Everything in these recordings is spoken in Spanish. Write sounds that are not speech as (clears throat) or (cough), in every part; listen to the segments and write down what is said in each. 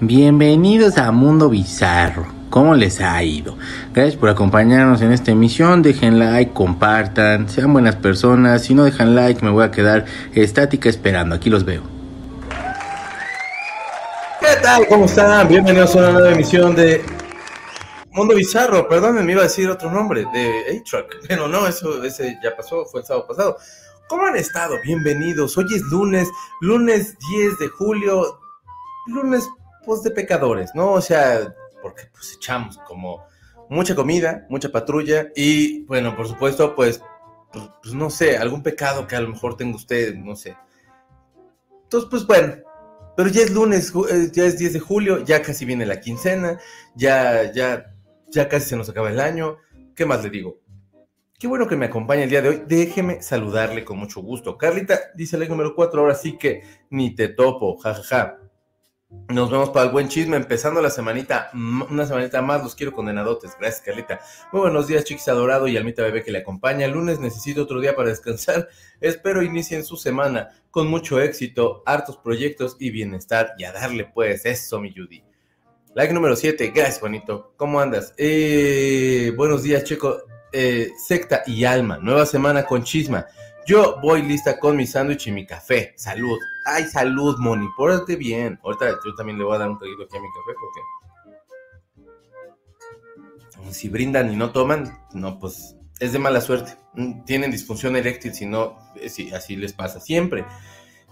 Bienvenidos a Mundo Bizarro. ¿Cómo les ha ido? Gracias por acompañarnos en esta emisión. Dejen like, compartan, sean buenas personas. Si no dejan like, me voy a quedar estática esperando. Aquí los veo. ¿Qué tal? ¿Cómo están? Bienvenidos a una nueva emisión de Mundo Bizarro. Perdón, me iba a decir otro nombre, de A-Truck. Pero no, eso ese ya pasó, fue el sábado pasado. ¿Cómo han estado? Bienvenidos. Hoy es lunes, lunes 10 de julio, lunes pues de pecadores, ¿no? O sea, porque pues echamos como mucha comida, mucha patrulla y bueno, por supuesto, pues, pues, pues, no sé, algún pecado que a lo mejor tenga usted, no sé. Entonces, pues bueno, pero ya es lunes, eh, ya es 10 de julio, ya casi viene la quincena, ya, ya, ya casi se nos acaba el año. ¿Qué más le digo? Qué bueno que me acompaña el día de hoy. Déjeme saludarle con mucho gusto. Carlita dice el número 4, ahora sí que ni te topo, jajaja. Ja, ja. Nos vemos para el buen chisme, empezando la semanita, una semanita más, los quiero condenadotes. Gracias, Carlita. Muy buenos días, Chiquis Adorado y Almita Bebé que le acompaña. Lunes necesito otro día para descansar. (laughs) Espero inicien su semana con mucho éxito, hartos proyectos y bienestar. Y a darle pues eso, mi Judy. Like número 7, gracias, Juanito. ¿Cómo andas? Eh, buenos días, Checo. Eh, secta y alma, nueva semana con chisma. Yo voy lista con mi sándwich y mi café. Salud. Ay, salud, Moni. Pórtate bien. Ahorita yo también le voy a dar un traguito aquí a mi café porque si brindan y no toman, no, pues es de mala suerte. Mm, tienen disfunción eréctil si no, eh, si así les pasa siempre.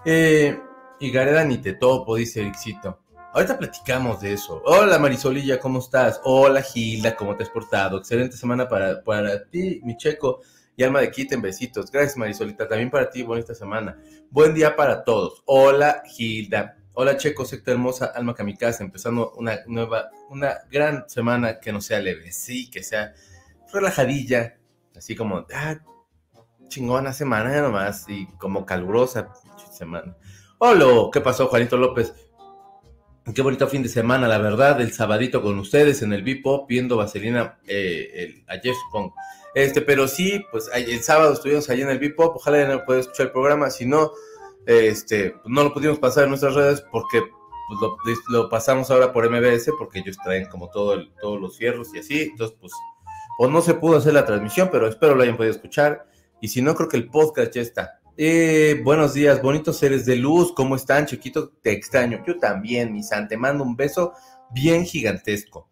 Eh, y Gareda ni te topo, dice Ericito. Ahorita platicamos de eso. Hola Marisolilla, ¿cómo estás? Hola Gilda, ¿cómo te has portado? Excelente semana para, para ti, mi checo y Alma de Quiten, besitos. Gracias, Marisolita. También para ti, bonita semana. Buen día para todos. Hola, Gilda. Hola, Checo, secta hermosa, Alma Kamikaze, empezando una nueva, una gran semana que no sea leve, sí, que sea relajadilla, así como, ah, chingona semana nomás, y como calurosa semana. Hola, ¿qué pasó, Juanito López? Qué bonito fin de semana, la verdad, el sabadito con ustedes en el Bipop, viendo Vaselina el, ayer, supongo. Este, pero sí, pues el sábado estuvimos allí en el Bipop, ojalá ya no pueda escuchar el programa, si no, este, no lo pudimos pasar en nuestras redes porque pues, lo, pasamos ahora por MBS, porque ellos traen como todo el, todos los fierros y así, entonces pues, pues no se pudo hacer la transmisión, pero espero lo hayan podido escuchar, y si no, creo que el podcast ya está. Eh, buenos días, bonitos seres de luz, ¿cómo están, chiquito? Te extraño, yo también, mi san, te mando un beso bien gigantesco.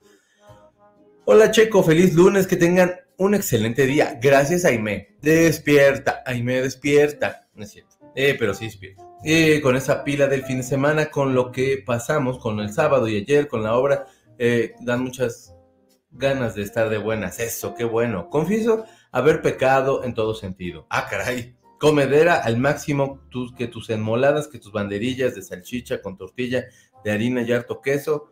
Hola Checo, feliz lunes, que tengan un excelente día. Gracias, Aime. Despierta, Aime, despierta. No es cierto. Eh, pero sí despierta. Eh, con esa pila del fin de semana, con lo que pasamos, con el sábado y ayer, con la obra, eh, dan muchas ganas de estar de buenas. Eso, qué bueno. Confieso haber pecado en todo sentido. Ah, caray. Comedera al máximo, tus, que tus enmoladas, que tus banderillas de salchicha con tortilla de harina y harto queso,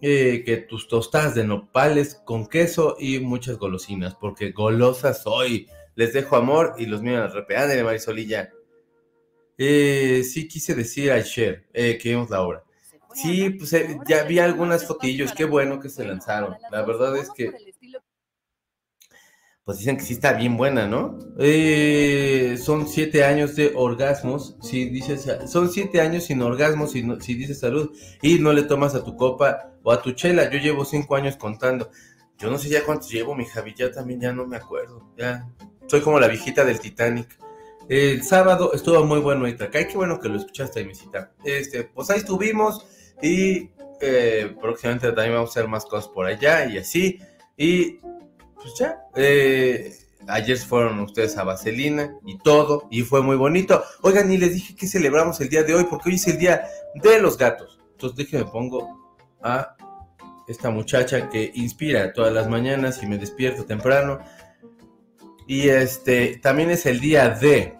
eh, que tus tostadas de nopales con queso y muchas golosinas, porque golosa soy. Les dejo amor y los míos repean de Marisolilla. Eh, sí quise decir ayer eh, que vimos la obra. Sí, pues eh, ya vi algunas fotillos, qué bueno que se lanzaron. La verdad es que pues dicen que sí está bien buena, ¿no? Eh, son siete años de orgasmos, si dices, son siete años sin orgasmos, si, si dices salud, y no le tomas a tu copa o a tu chela. Yo llevo cinco años contando. Yo no sé ya cuántos llevo, mi Javi, ya también ya no me acuerdo. Ya, soy como la viejita del Titanic. El sábado estuvo muy bueno y Ay, qué bueno que lo escuchaste, mi cita. Este, pues ahí estuvimos y eh, próximamente también vamos a hacer más cosas por allá y así. Y pues ya, eh, ayer fueron ustedes a Vaselina y todo, y fue muy bonito. Oigan, y les dije que celebramos el día de hoy, porque hoy es el día de los gatos. Entonces déjenme pongo a esta muchacha que inspira todas las mañanas y me despierto temprano. Y este, también es el día de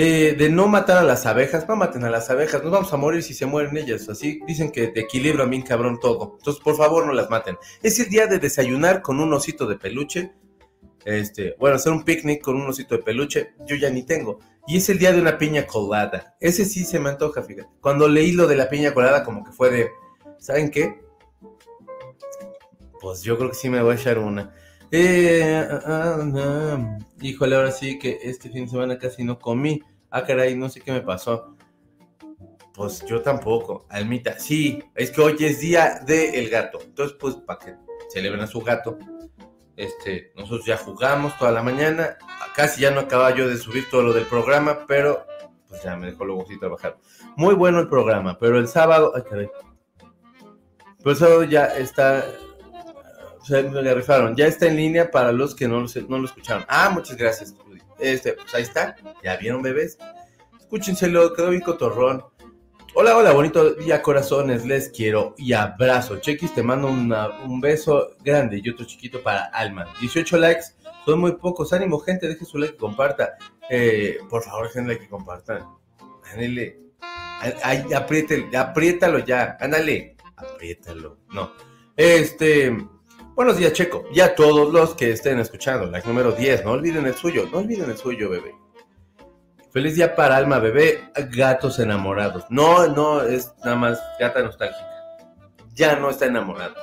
eh, de no matar a las abejas, no maten a las abejas, nos vamos a morir si se mueren ellas, así dicen que te equilibra bien cabrón todo, entonces por favor no las maten. Es el día de desayunar con un osito de peluche, este, bueno, hacer un picnic con un osito de peluche, yo ya ni tengo, y es el día de una piña colada, ese sí se me antoja, fíjate, cuando leí lo de la piña colada como que fue de, ¿saben qué? Pues yo creo que sí me voy a echar una. Eh, uh, Híjole, ahora sí que este fin de semana casi no comí. Ah, caray, no sé qué me pasó. Pues yo tampoco, Almita. Sí, es que hoy es día del gato. Entonces, pues, para que celebren a su gato. Este, nosotros ya jugamos toda la mañana. Casi ya no acababa yo de subir todo lo del programa, pero pues ya me dejó luego sí trabajar. Muy bueno el programa, pero el sábado, ay caray. Pero el sábado ya está, ya está en línea para los que no lo, escucharon. Ah, muchas gracias, Este, pues ahí está, ya vieron bebés. Escúchenselo, quedó bien cotorrón. Hola, hola, bonito día, corazones, les quiero y abrazo. Chequis, te mando un beso grande y otro chiquito para Alma. 18 likes, son muy pocos. Ánimo, gente, deje su like y comparta. Eh, por favor, gente, like y compartan. Ándale. Ay, apriétalo ya. Ándale. Apriétalo. No. Este. Buenos días, Checo. Ya todos los que estén escuchando, like número 10, no olviden el suyo. No olviden el suyo, bebé. Feliz día para Alma, bebé, gatos enamorados. No, no, es nada más gata nostálgica. Ya no está enamorada.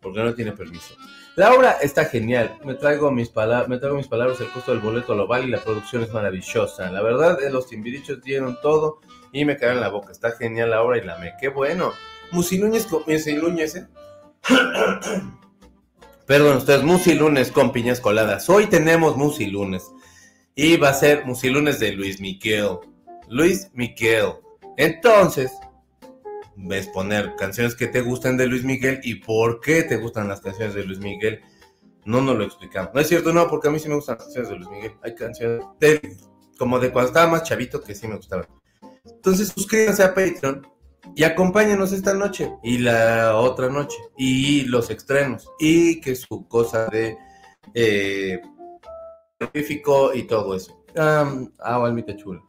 Porque no tiene permiso. La obra está genial. Me traigo mis, palabras, me traigo mis palabras, el costo del boleto lo vale y la producción es maravillosa. La verdad, eh, los timbirichos dieron todo y me quedaron en la boca. Está genial la obra y la me. ¡Qué bueno! Musiluñez con... Musiluñez, ¿eh? (clears throat) Perdón, ustedes, musilunes con piñas coladas. Hoy tenemos musilunes. Y va a ser Musilunes de Luis Miguel. Luis Miguel. Entonces, ves poner canciones que te gustan de Luis Miguel y por qué te gustan las canciones de Luis Miguel. No nos lo explicamos. No es cierto, no, porque a mí sí me gustan las canciones de Luis Miguel. Hay canciones de, como de cuando estaba más chavito que sí me gustaban. Entonces, suscríbanse a Patreon y acompáñenos esta noche y la otra noche y los estrenos y que su cosa de eh, y todo eso. ah, almita chula.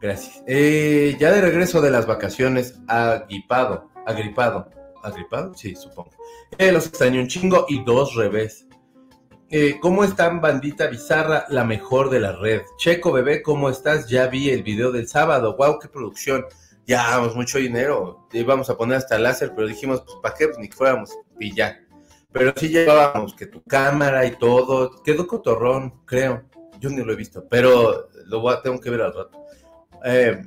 Gracias. Eh, ya de regreso de las vacaciones, agripado, agripado, agripado, sí, supongo. Eh, los extraño un chingo y dos revés. Eh, ¿Cómo están, bandita bizarra? La mejor de la red. Checo, bebé, ¿cómo estás? Ya vi el video del sábado. ¡Wow, qué producción! Ya, mucho dinero. Íbamos a poner hasta láser, pero dijimos, pues, ¿para qué? Pues ni fuéramos. Y ya. Pero sí llevábamos que tu cámara y todo. Quedó cotorrón, creo. Yo ni lo he visto, pero lo voy a, tengo que ver al rato. Eh,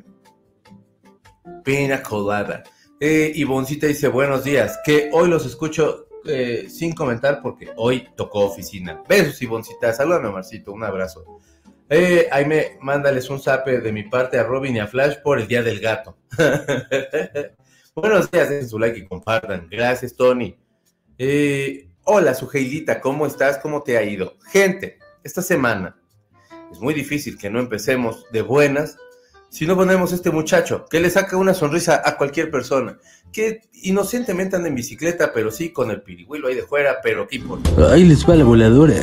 colada. Eh, Ivoncita dice, buenos días, que hoy los escucho eh, sin comentar porque hoy tocó oficina. Besos, Ivoncita. Salúdame, Marcito. Un abrazo. Eh, mándales un zape de mi parte a Robin y a Flash por el Día del Gato. (laughs) buenos días, dejen su like y compartan. Gracias, Tony. Eh, hola, Sujeilita, ¿cómo estás? ¿Cómo te ha ido? Gente, esta semana es muy difícil que no empecemos de buenas si no ponemos este muchacho que le saca una sonrisa a cualquier persona, que inocentemente anda en bicicleta, pero sí con el pirigüilo ahí de fuera, pero ¿qué importa? Ahí les va la voladora.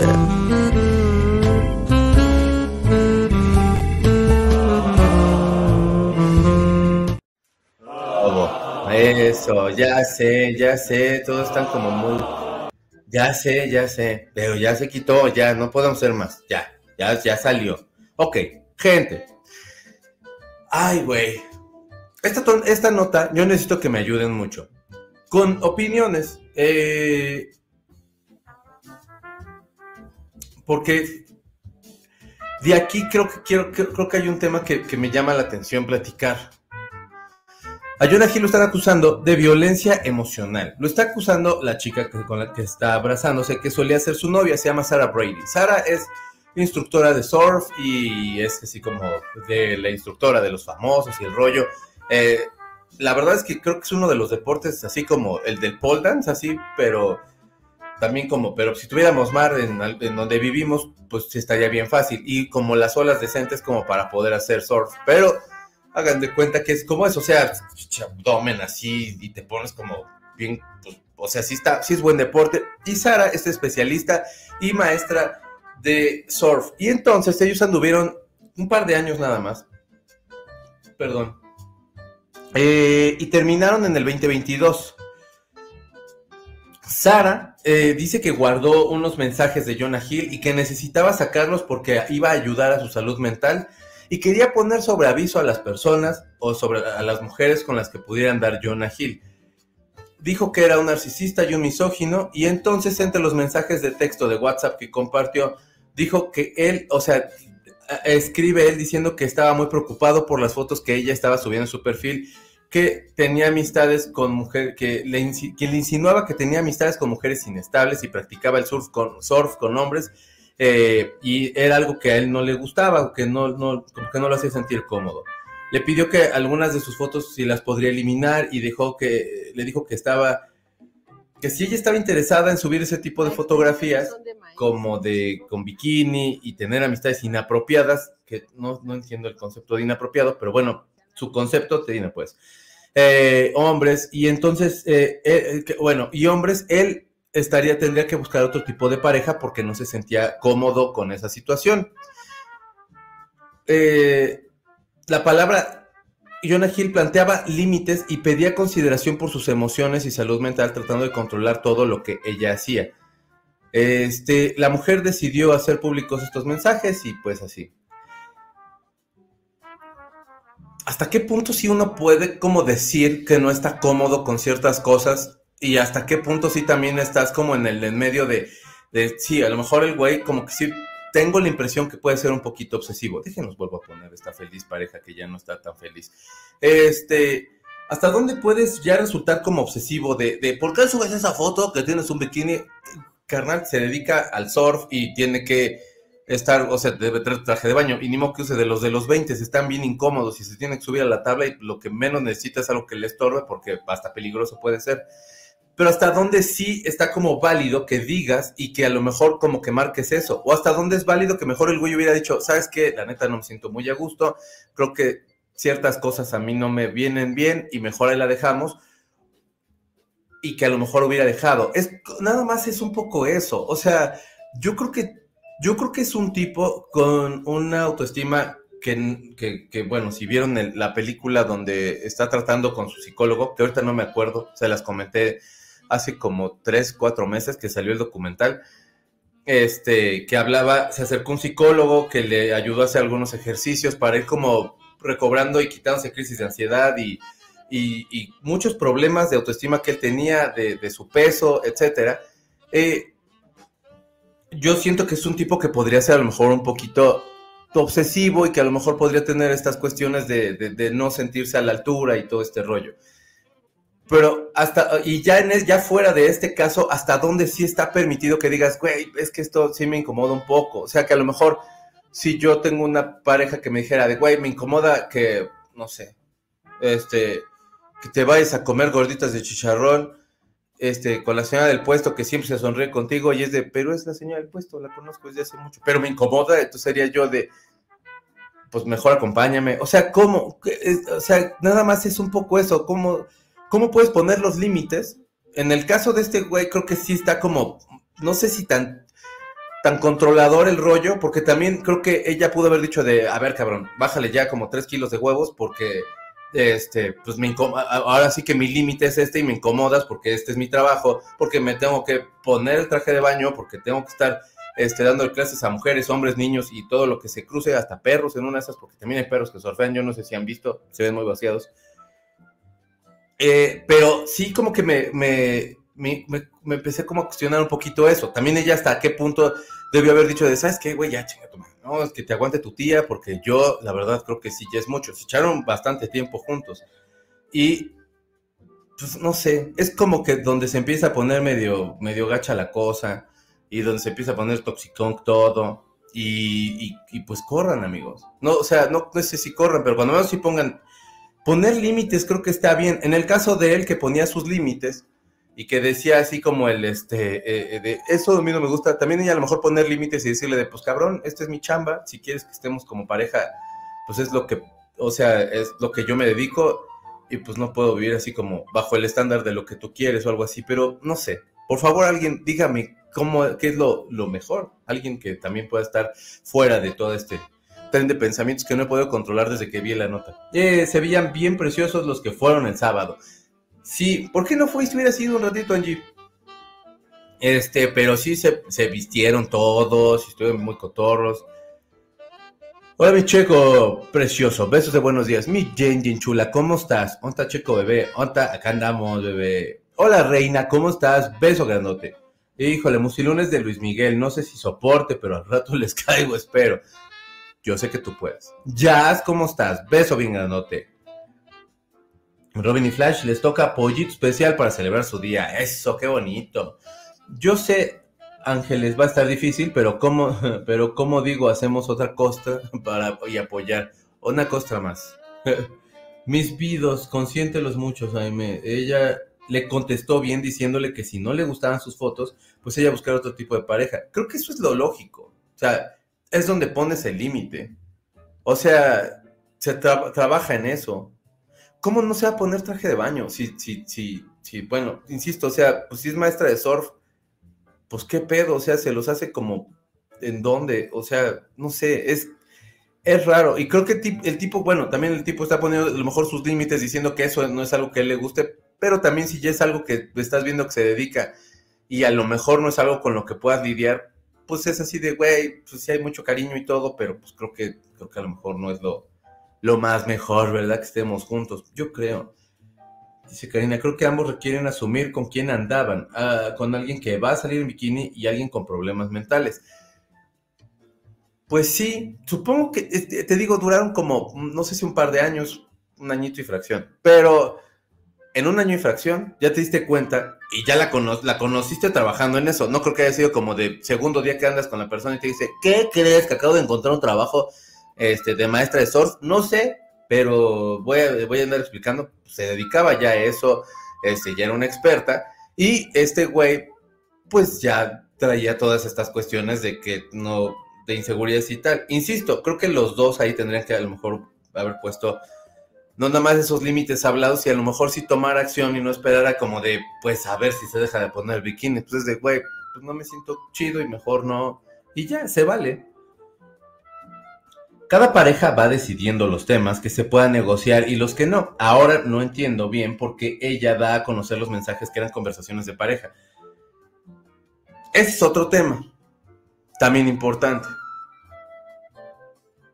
Eso, ya sé, ya sé, todos están como muy... Ya sé, ya sé, pero ya se quitó, ya, no podemos ser más, ya, ya, ya salió. Ok, gente. Ay, güey. Esta, esta nota, yo necesito que me ayuden mucho. Con opiniones. Eh, porque de aquí creo que quiero, creo, que hay un tema que, que me llama la atención platicar. A Jonah Hill lo están acusando de violencia emocional. Lo está acusando la chica con la que está abrazándose, que solía ser su novia, se llama Sarah Brady. Sarah es instructora de surf y es así como de la instructora de los famosos y el rollo. Eh, la verdad es que creo que es uno de los deportes así como el del pole dance, así, pero también como, pero si tuviéramos mar en, en donde vivimos, pues estaría bien fácil. Y como las olas decentes como para poder hacer surf. Pero hagan de cuenta que es como eso, o sea, abdomen así y te pones como bien, pues, o sea, sí está, sí es buen deporte. Y Sara es especialista y maestra de surf. Y entonces ellos anduvieron un par de años nada más. Perdón. Eh, y terminaron en el 2022. Sara eh, dice que guardó unos mensajes de Jonah Hill y que necesitaba sacarlos porque iba a ayudar a su salud mental y quería poner sobre aviso a las personas o sobre a las mujeres con las que pudieran dar Jonah Hill. Dijo que era un narcisista y un misógino y entonces entre los mensajes de texto de WhatsApp que compartió, dijo que él, o sea, escribe él diciendo que estaba muy preocupado por las fotos que ella estaba subiendo en su perfil, que tenía amistades con mujeres, que le, que le insinuaba que tenía amistades con mujeres inestables y practicaba el surf con, surf con hombres, eh, y era algo que a él no le gustaba, que no, no, que no lo hacía sentir cómodo. Le pidió que algunas de sus fotos si las podría eliminar y dejó que, le dijo que estaba que si ella estaba interesada en subir ese tipo de fotografías, como de con bikini y tener amistades inapropiadas, que no, no entiendo el concepto de inapropiado, pero bueno, su concepto te tiene pues. Eh, hombres, y entonces, eh, bueno, y hombres, él estaría, tendría que buscar otro tipo de pareja porque no se sentía cómodo con esa situación. la palabra Jonah Hill planteaba límites y pedía consideración por sus emociones y salud mental, tratando de controlar todo lo que ella hacía. Este, la mujer decidió hacer públicos estos mensajes y pues así. ¿Hasta qué punto si uno puede como decir que no está cómodo con ciertas cosas? Y hasta qué punto sí también estás como en el en medio de, de, sí, a lo mejor el güey como que sí tengo la impresión que puede ser un poquito obsesivo. Déjenos vuelvo a poner esta feliz pareja que ya no está tan feliz. Este, ¿hasta dónde puedes ya resultar como obsesivo de, de ¿por qué subes esa foto que tienes un bikini? Carnal se dedica al surf y tiene que estar, o sea, debe tener traje de baño, y ni modo que use de los de los 20, están bien incómodos y se tiene que subir a la tabla y lo que menos necesita es algo que le estorbe porque hasta peligroso puede ser pero hasta dónde sí está como válido que digas y que a lo mejor como que marques eso, o hasta dónde es válido que mejor el güey hubiera dicho, sabes qué, la neta no me siento muy a gusto, creo que ciertas cosas a mí no me vienen bien y mejor ahí la dejamos, y que a lo mejor hubiera dejado. Es, nada más es un poco eso, o sea, yo creo que, yo creo que es un tipo con una autoestima que, que, bueno, si vieron la película donde está tratando con su psicólogo, que ahorita no me acuerdo, se las comenté hace como tres, cuatro meses que salió el documental, este, que hablaba, se acercó un psicólogo que le ayudó a hacer algunos ejercicios para ir como recobrando y quitándose crisis de ansiedad y, y, muchos problemas de autoestima que él tenía, de, su peso, etcétera. Eh, yo siento que es un tipo que podría ser a lo mejor un poquito obsesivo y que a lo mejor podría tener estas cuestiones de, de no sentirse a la altura y todo este rollo. Pero hasta, y ya, en, ya fuera de este caso, ¿hasta dónde sí está permitido que digas, güey, es que esto sí me incomoda un poco? O sea, que a lo mejor si yo tengo una pareja que me dijera de, güey, me incomoda que, no sé, este, que te vayas a comer gorditas de chicharrón, este, con la señora del puesto que siempre se sonríe contigo y es de, pero es la señora del puesto, la conozco desde hace mucho, pero me incomoda, entonces sería yo de, pues mejor acompáñame. O sea, ¿cómo? O sea, nada más es un poco eso, ¿cómo? ¿Cómo puedes poner los límites? En el caso de este güey, creo que sí está como, no sé si tan, tan controlador el rollo, porque también creo que ella pudo haber dicho de, a ver, cabrón, bájale ya como tres kilos de huevos, porque, este, pues me ahora sí que mi límite es este y me incomodas porque este es mi trabajo, porque me tengo que poner el traje de baño, porque tengo que estar este, dando clases a mujeres, hombres, niños y todo lo que se cruce, hasta perros en una de esas, porque también hay perros que surfean, yo no sé si han visto, se ven muy vaciados. Eh, pero sí como que me, me, me, me, empecé como a cuestionar un poquito eso. También ella hasta qué punto debió haber dicho de, ¿sabes qué, güey? Ya chinga tu No, es que te aguante tu tía, porque yo, la verdad, creo que sí, ya es mucho. Se echaron bastante tiempo juntos. Y, pues, no sé, es como que donde se empieza a poner medio, medio gacha la cosa, y donde se empieza a poner toxicón todo, y, y, pues corran, amigos. No, o sea, no, no sé si corran, pero cuando menos si pongan poner límites creo que está bien. En el caso de él que ponía sus límites y que decía así como el, este, eh, eh, de eso a mí no me gusta, también ella a lo mejor poner límites y decirle de, pues cabrón, esta es mi chamba, si quieres que estemos como pareja, pues es lo que, o sea, es lo que yo me dedico y pues no puedo vivir así como bajo el estándar de lo que tú quieres o algo así, pero no sé. Por favor, alguien, dígame cómo, qué es lo, lo mejor. Alguien que también pueda estar fuera de todo este tren de pensamientos que no he podido controlar desde que vi la nota. Eh, se veían bien preciosos los que fueron el sábado. Sí, ¿por qué no fuiste? Hubiera sido un ratito, Angie. Este, pero sí se, vistieron todos, estuvieron muy cotorros. Hola, mi checo precioso. Besos de buenos días. Mi Jen, Jen chula, ¿cómo estás? ¿Dónde está checo, bebé? ¿Dónde Acá andamos, bebé. Hola, reina, ¿cómo estás? Beso grandote. Híjole, musilunes de Luis Miguel. No sé si soporte, pero al rato (laughs) les caigo, espero. Yo sé que tú puedes. Jazz, ¿cómo estás? Beso bien grandote. Robin y Flash les toca pollito especial para celebrar su día. Eso, qué bonito. Yo sé, Ángeles, va a estar difícil, pero como, (laughs) pero como digo, hacemos otra costa (laughs) para y apoyar. Una costa más. (laughs) Mis vidos, consiéntelos mucho, Jaime. Ella le contestó bien diciéndole que si no le gustaban sus fotos, pues ella buscar otro tipo de pareja. Creo que eso es lo lógico. O sea, es donde pones el límite. O sea, se trabaja en eso. ¿Cómo no se va a poner traje de baño? Si, si, si, si, bueno, insisto, o sea, pues si es maestra de surf, pues qué pedo, o sea, se los hace como en dónde, o sea, no sé, es, es raro. Y creo que el tipo, bueno, también el tipo está poniendo a lo mejor sus límites diciendo que eso no es algo que a él le guste, pero también si ya es algo que estás viendo que se dedica y a lo mejor no es algo con lo que puedas lidiar, pues es así de, güey, pues sí hay mucho cariño y todo, pero pues creo que, creo que a lo mejor no es lo, lo más mejor, ¿verdad? Que estemos juntos. Yo creo. Dice Karina, creo que ambos requieren asumir con quién andaban, ah, con alguien que va a salir en bikini y alguien con problemas mentales. Pues sí, supongo que, este, te digo, duraron como, no sé si un par de años, un añito y fracción, pero en un año y fracción ya te diste cuenta y ya la, la conociste trabajando en eso. No creo que haya sido como de segundo día que andas con la persona y te dice, ¿qué crees que acabo de encontrar un trabajo este, de maestra de surf, no sé, pero voy a, voy a andar explicando, se dedicaba ya a eso, este, ya era una experta, y este güey, pues ya traía todas estas cuestiones de que no, de inseguridad y tal. Insisto, creo que los dos ahí tendrían que a lo mejor haber puesto no nada más esos límites hablados y a lo mejor sí tomar acción y no esperar como de, pues a ver si se deja de poner bikini. Pues de, güey, pues no me siento chido y mejor no. Y ya, se vale. Cada pareja va decidiendo los temas que se puedan negociar y los que no. Ahora no entiendo bien por qué ella da a conocer los mensajes que eran conversaciones de pareja. Ese es otro tema, también importante.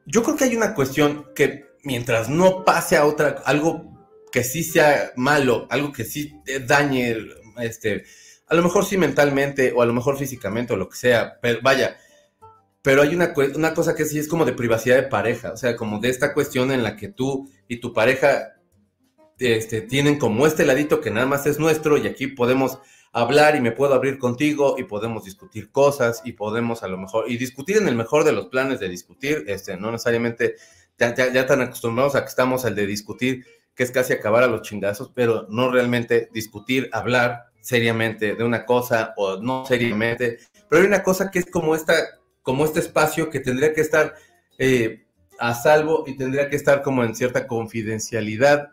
Yo creo que hay una cuestión que mientras no pase a otra, algo que sí sea malo, algo que sí dañe, este, a lo mejor sí mentalmente o a lo mejor físicamente o lo que sea, pero vaya, pero hay una, una cosa que sí es como de privacidad de pareja, o sea, como de esta cuestión en la que tú y tu pareja este, tienen como este ladito que nada más es nuestro y aquí podemos hablar y me puedo abrir contigo y podemos discutir cosas y podemos a lo mejor, y discutir en el mejor de los planes de discutir, este, no necesariamente ya, ya, tan acostumbrados a que estamos al de discutir, que es casi acabar a los chingazos, pero no realmente discutir, hablar seriamente de una cosa o no seriamente, pero hay una cosa que es como esta como este espacio que tendría que estar eh, a salvo y tendría que estar como en cierta confidencialidad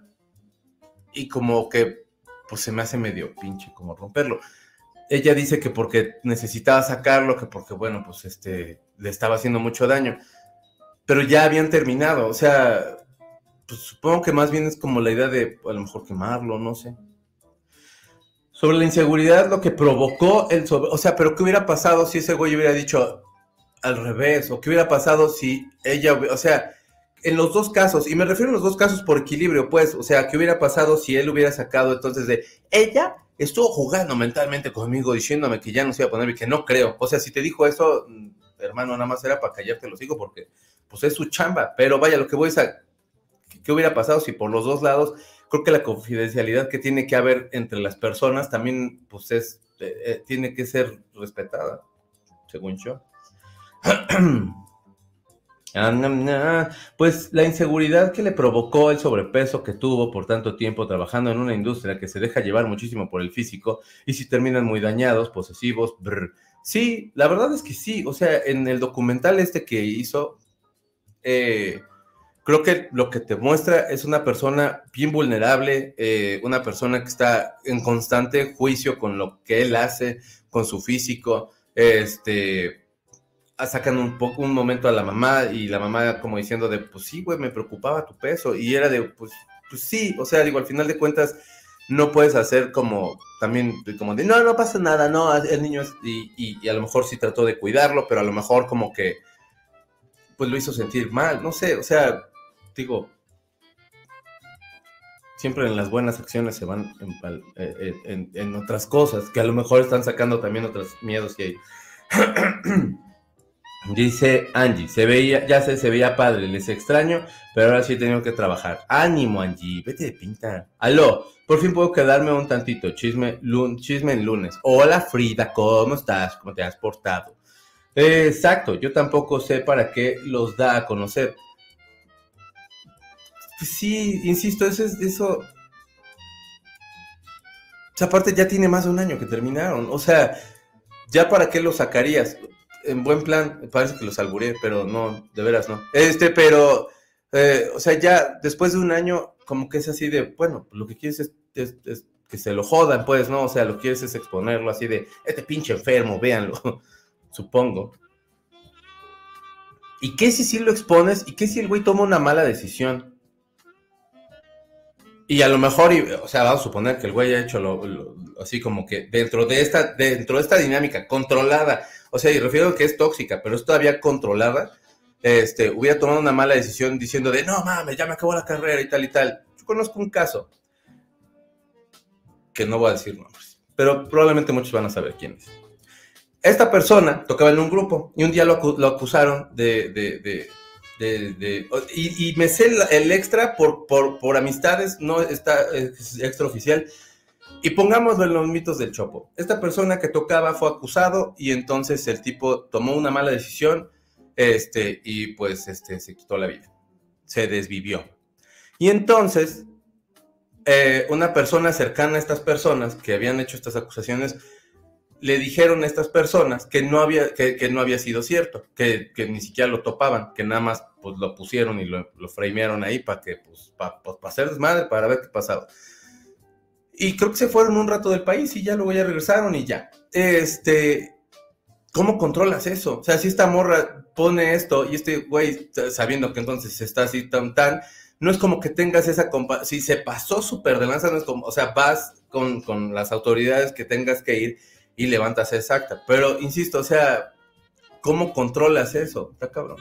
y como que pues se me hace medio pinche como romperlo. Ella dice que porque necesitaba sacarlo, que porque bueno, pues este le estaba haciendo mucho daño, pero ya habían terminado, o sea, pues supongo que más bien es como la idea de a lo mejor quemarlo, no sé. Sobre la inseguridad, lo que provocó el sobre, o sea, pero ¿qué hubiera pasado si ese güey hubiera dicho, al revés, o qué hubiera pasado si ella, o sea, en los dos casos, y me refiero a los dos casos por equilibrio, pues, o sea, qué hubiera pasado si él hubiera sacado entonces de, ella estuvo jugando mentalmente conmigo diciéndome que ya no se iba a poner que no creo, o sea, si te dijo eso, mm, hermano, nada más era para callarte los digo porque, pues, es su chamba, pero vaya, lo que voy a ¿qué hubiera pasado si por los dos lados, creo que la confidencialidad que tiene que haber entre las personas también, pues, es, eh, eh, tiene que ser respetada, según yo. (clears throat) Pues la inseguridad que le provocó el sobrepeso que tuvo por tanto tiempo trabajando en una industria que se deja llevar muchísimo por el físico y si terminan muy dañados, posesivos, sí, la verdad es que sí, o sea, en el documental este que hizo, eh, creo que lo que te muestra es una persona bien vulnerable, eh, una persona que está en constante juicio con lo que él hace, con su físico, este sacan un poco un momento a la mamá y la mamá como diciendo de, pues sí, güey, me preocupaba tu peso y era de, pues, pues sí, o sea, digo, al final de cuentas no puedes hacer como también como de, no, no pasa nada, no, el niño es, y, a lo mejor sí trató de cuidarlo, pero a lo mejor como que, pues lo hizo sentir mal, no sé, o sea, digo, siempre en las buenas acciones se van en, eh, eh, otras cosas, que a lo mejor están sacando también otros miedos que hay. (clears throat) Dice Angie, se veía, ya se, se veía padre, les extraño, pero ahora sí he tenido que trabajar. Ánimo, Angie, vete de pinta. Aló, por fin puedo quedarme un tantito, chisme, en lunes. Hola Frida, ¿cómo estás? ¿Cómo te has portado? Exacto, yo tampoco sé para qué los da a conocer. Sí, insisto, eso es eso. Esa parte ya tiene más de un año que terminaron. O sea, ¿ya para qué lo sacarías? En buen plan, parece que los alburé, pero no, de veras no. Este, pero, eh, o sea, ya después de un año, como que es así de, bueno, lo que quieres es, es, que se lo jodan, pues, ¿no? O sea, lo que quieres es exponerlo así de, este pinche enfermo, véanlo, supongo. ¿Y qué si sí lo expones? ¿Y qué si el güey toma una mala decisión? Y a lo mejor, o sea, vamos a suponer que el güey ha hecho así como que dentro de esta, dentro de esta dinámica controlada, o sea, y refiero a que es tóxica, pero es todavía controlada, este, hubiera tomado una mala decisión diciendo de, no mames, ya me acabó la carrera y tal y tal. Yo conozco un caso, que no voy a decir nombres, pero probablemente muchos van a saber quién es. Esta persona tocaba en un grupo y un día lo, acusaron de y, me sé el, extra por, amistades, no está extra oficial. Y pongámoslo en los mitos del Chopo. Esta persona que tocaba fue acusado y entonces el tipo tomó una mala decisión este, y pues este, se quitó la vida. Se desvivió. Y entonces, eh, una persona cercana a estas personas que habían hecho estas acusaciones le dijeron a estas personas que no había, que, no había sido cierto, que, ni siquiera lo topaban, que nada más pues lo pusieron y lo, lo framearon ahí para que, pues, para pues, hacer desmadre, para ver qué pasaba. Y creo que se fueron un rato del país y ya luego ya regresaron y ya. Este, ¿cómo controlas eso? O sea, si esta morra pone esto y este güey, sabiendo que entonces está así tan tan, no es como que tengas esa compa si se pasó súper de lanza, no es como, o sea, vas con, con las autoridades que tengas que ir y levantas esa acta. Pero, insisto, o sea, ¿cómo controlas eso? Está cabrón.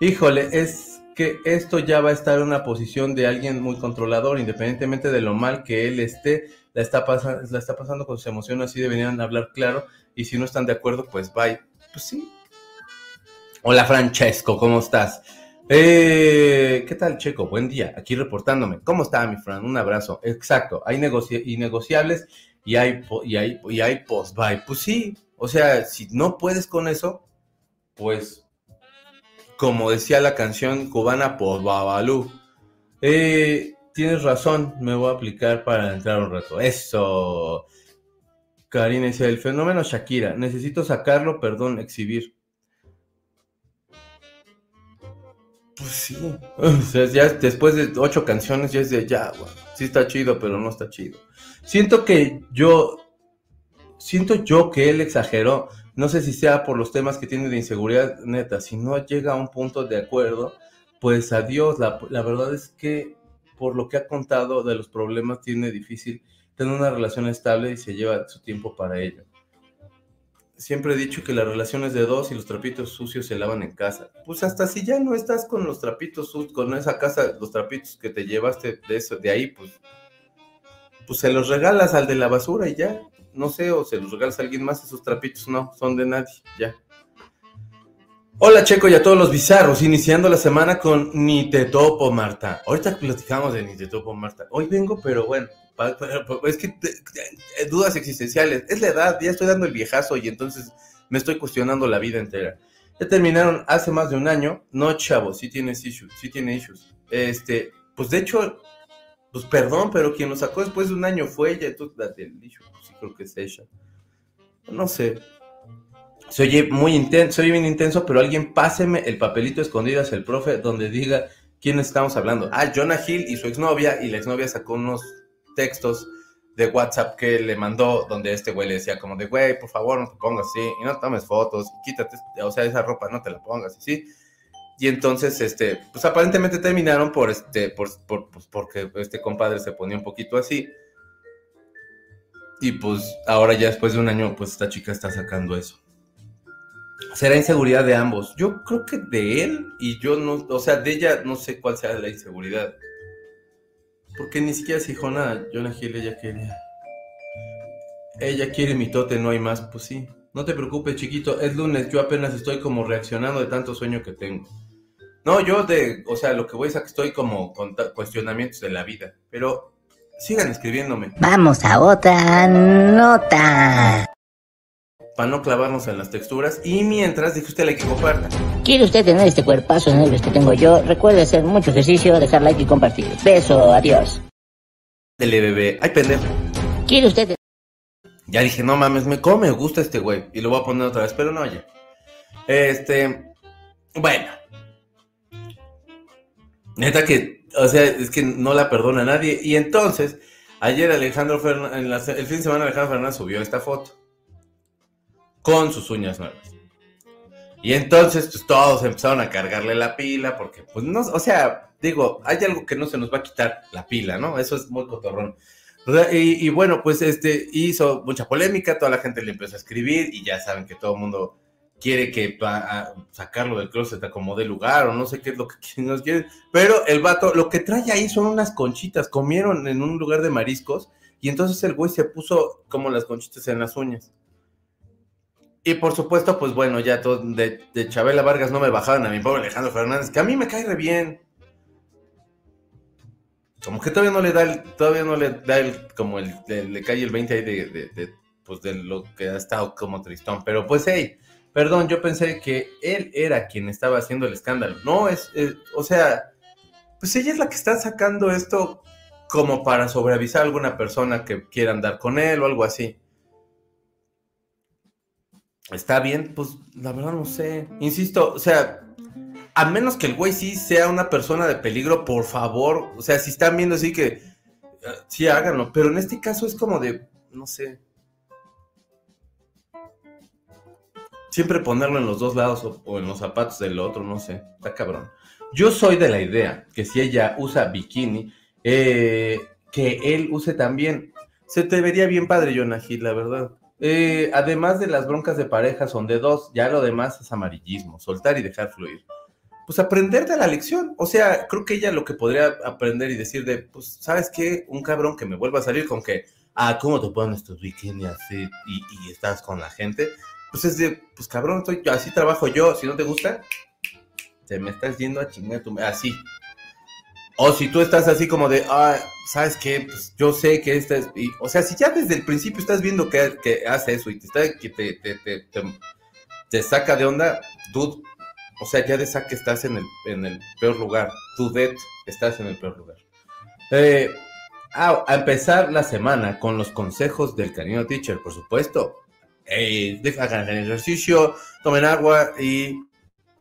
Híjole, es que esto ya va a estar en una posición de alguien muy controlador, independientemente de lo mal que él esté, la está, pasando, la está pasando con sus emociones, así deberían hablar claro, y si no están de acuerdo, pues bye. Pues sí. Hola Francesco, ¿cómo estás? Eh, ¿Qué tal, Checo? Buen día, aquí reportándome. ¿Cómo está, mi Fran? Un abrazo. Exacto, hay negoci innegociables y hay, y hay, y hay post-buy. Pues sí, o sea, si no puedes con eso, pues, como decía la canción cubana, post-babalú. Eh, tienes razón, me voy a aplicar para entrar un rato. Eso. Karina dice, el fenómeno Shakira, necesito sacarlo, perdón, exhibir. Pues sí. (laughs) Después de ocho canciones ya es de ya. Sí está chido, pero no está chido. Siento que yo, siento yo que él exageró. No sé si sea por los temas que tiene de inseguridad, neta. Si no llega a un punto de acuerdo, pues adiós. La, la verdad es que por lo que ha contado de los problemas, tiene difícil tener una relación estable y se lleva su tiempo para ello. Siempre he dicho que las relaciones de dos y los trapitos sucios se lavan en casa. Pues hasta si ya no estás con los trapitos sucios, con esa casa, los trapitos que te llevaste de eso, de ahí, pues pues se los regalas al de la basura y ya. No sé, o se los regalas a alguien más, esos trapitos no, son de nadie, ya. Hola Checo y a todos los bizarros, iniciando la semana con Ni te topo, Marta. Ahorita platicamos de Ni te topo, Marta. Hoy vengo, pero bueno, es que dudas existenciales. Es la edad, ya estoy dando el viejazo y entonces me estoy cuestionando la vida entera. Ya terminaron hace más de un año. No, chavo, sí tienes issues, sí tiene issues. Este, pues de hecho, pues perdón, pero quien lo sacó después de un año fue ella, entonces la del dicho, pues sí creo que es ella. No sé. Se oye muy intenso, se bien intenso, pero alguien páseme el papelito escondido hacia el profe donde diga quién estamos hablando. Ah, Jonah Hill y su exnovia, y la exnovia sacó unos textos de WhatsApp que le mandó, donde este güey le decía como de, güey, por favor, no te pongas así, y no tomes fotos, quítate, o sea, esa ropa no te la pongas, así. Y entonces, este, pues aparentemente terminaron por este, por, por, pues porque este compadre se ponía un poquito así. Y pues ahora ya después de un año, pues esta chica está sacando eso. Será inseguridad de ambos. Yo creo que de él y yo no, o sea, de ella no sé cuál sea la inseguridad. Porque ni siquiera se nada. Jonah Hill, ella quería. Ella quiere mi tote, no hay más. Pues sí, No te preocupes, chiquito, es lunes, yo apenas estoy como reaccionando de tanto sueño que tengo. No, yo de, o sea, lo que voy es a que estoy como con cuestionamientos de la vida, pero sigan escribiéndome. Vamos a otra nota. Para no clavarnos en las texturas y mientras dije usted like y comparta. ¿Quiere usted tener este cuerpazo de negros que tengo yo? Recuerde hacer mucho ejercicio, dejar like y compartir. Beso, adiós. Dele, bebé. Ay, pendejo. ¿Quiere usted Ya dije, no mames, me come, me gusta este güey. Y lo voy a poner otra vez, pero no, ya. Este. Bueno. Neta que, o sea, es que no la perdona nadie. Y entonces, ayer Alejandro Fernández, el fin de semana Alejandro Fernández subió esta foto. Con sus uñas nuevas. Y entonces, pues todos empezaron a cargarle la pila, porque, pues, no, o sea, digo, hay algo que no se nos va a quitar la pila, ¿no? Eso es muy cotorrón. Y, bueno, pues este hizo mucha polémica, toda la gente le empezó a escribir y ya saben que todo el mundo quiere que sacarlo del closet a como de lugar o no sé qué es lo que (laughs) nos quieren. Pero el vato, lo que trae ahí son unas conchitas. Comieron en un lugar de mariscos y entonces el güey se puso como las conchitas en las uñas. Y por supuesto, pues bueno, ya todo de, de Chabela Vargas no me bajaban a mi pobre Alejandro Fernández, que a mí me cae re bien. Como que todavía no le da el, todavía no le da el, como el, le, cae el 20 ahí de, de, pues de lo que ha estado como tristón. Pero pues, hey, Perdón, yo pensé que él era quien estaba haciendo el escándalo. No, es, o sea, pues ella es la que está sacando esto como para sobreavisar a alguna persona que quiera andar con él o algo así. Está bien, pues la verdad no sé. Insisto, o sea, a menos que el güey sí sea una persona de peligro, por favor. O sea, si están viendo así que eh, sí háganlo. Pero en este caso es como de, no sé. Siempre ponerlo en los dos lados o, en los zapatos del otro, no sé, está cabrón. Yo soy de la idea que si ella usa bikini, eh, que él use también. Se te vería bien padre, Jonah Hill, la verdad. Eh, además de las broncas de pareja son de dos, ya lo demás es amarillismo, soltar y dejar fluir. Pues aprender de la lección. O sea, creo que ella lo que podría aprender y decir de, pues, ¿sabes qué? Un cabrón que me vuelva a salir con que, ah, ¿cómo te ponen estos bikinis así y, y estás con la gente? Pues es de, pues cabrón, estoy, así trabajo yo, si no te gusta, te me estás yendo a chingar tu, así. O si tú estás así como de, ah, ¿sabes qué? Pues yo sé que esta es, o sea, si ya desde el principio estás viendo que, hace eso y te, está, que te, saca de onda, dude, o sea, ya de que estás en el, en el peor lugar, de estás en el peor lugar. Eh, a empezar la semana con los consejos del cariño teacher, por supuesto eh, hagan el ejercicio, tomen agua y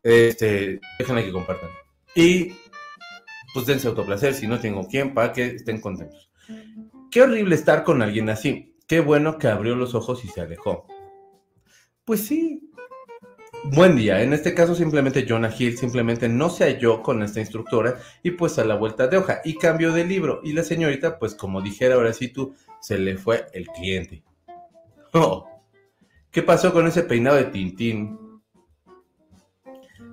este, dejen que compartan. Y pues dense autoplacer si no tengo quien para que estén contentos. Qué horrible estar con alguien así. Qué bueno que abrió los ojos y se alejó. Pues sí. Buen día. En este caso simplemente Jonah Hill simplemente no se halló con esta instructora y pues a la vuelta de hoja y cambio de libro. Y la señorita pues como dijera ahora sí tú, se le fue el cliente. Oh. ¿Qué pasó con ese peinado de Tintín?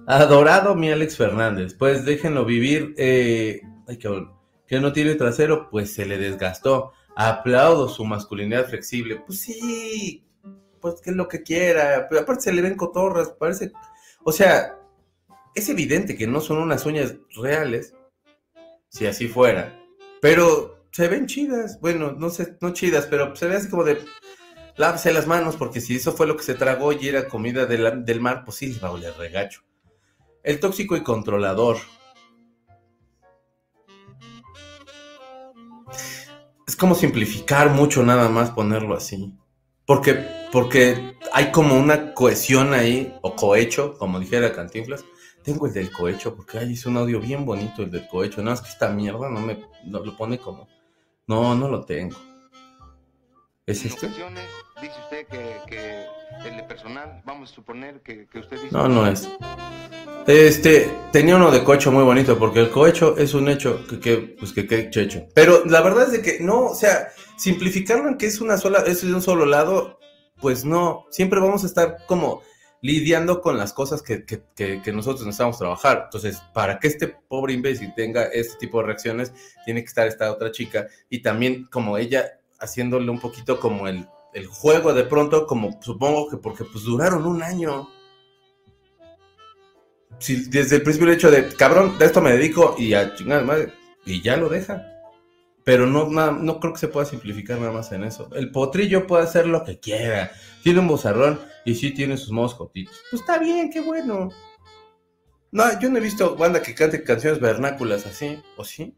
Adorado mi Alex Fernández. Pues déjenlo vivir. Eh, ay, que no tiene trasero, pues se le desgastó. Aplaudo su masculinidad flexible. Pues sí, pues que es lo que quiera. Aparte se le ven cotorras, parece. O sea, es evidente que no son unas uñas reales. Si así fuera. Pero se ven chidas. Bueno, no sé, no chidas, pero se ve así como de lávese las manos, porque si eso fue lo que se tragó y era comida del, mar, pues sí les va a oler regacho. El tóxico y controlador. Es como simplificar mucho nada más ponerlo así. Porque, porque hay como una cohesión ahí, o cohecho, como dijera Cantinflas. Tengo el del cohecho, porque ahí es un audio bien bonito el del cohecho. Nada más que esta mierda no me no lo pone como. No, no lo tengo. ¿Es este? dice usted que, el personal, vamos a suponer que, usted dice... No, no es. Este, tenía uno de cohecho muy bonito, porque el cohecho es un hecho que, que pues que, que hecho. Pero la verdad es de que no, o sea, simplificarlo en que es una sola, es de un solo lado, pues no, siempre vamos a estar como lidiando con las cosas que, que, que, nosotros necesitamos trabajar. Entonces, para que este pobre imbécil tenga este tipo de reacciones, tiene que estar esta otra chica y también como ella haciéndole un poquito como el el juego de pronto, como supongo que porque pues duraron un año. Si desde el principio el hecho de, cabrón, de esto me dedico y a madre, y ya lo deja. Pero no, no creo que se pueda simplificar nada más en eso. El potrillo puede hacer lo que quiera. Tiene un bozarrón y sí tiene sus moscotitos. Pues está bien, qué bueno. No, yo no he visto banda que cante canciones vernáculas así, ¿o sí?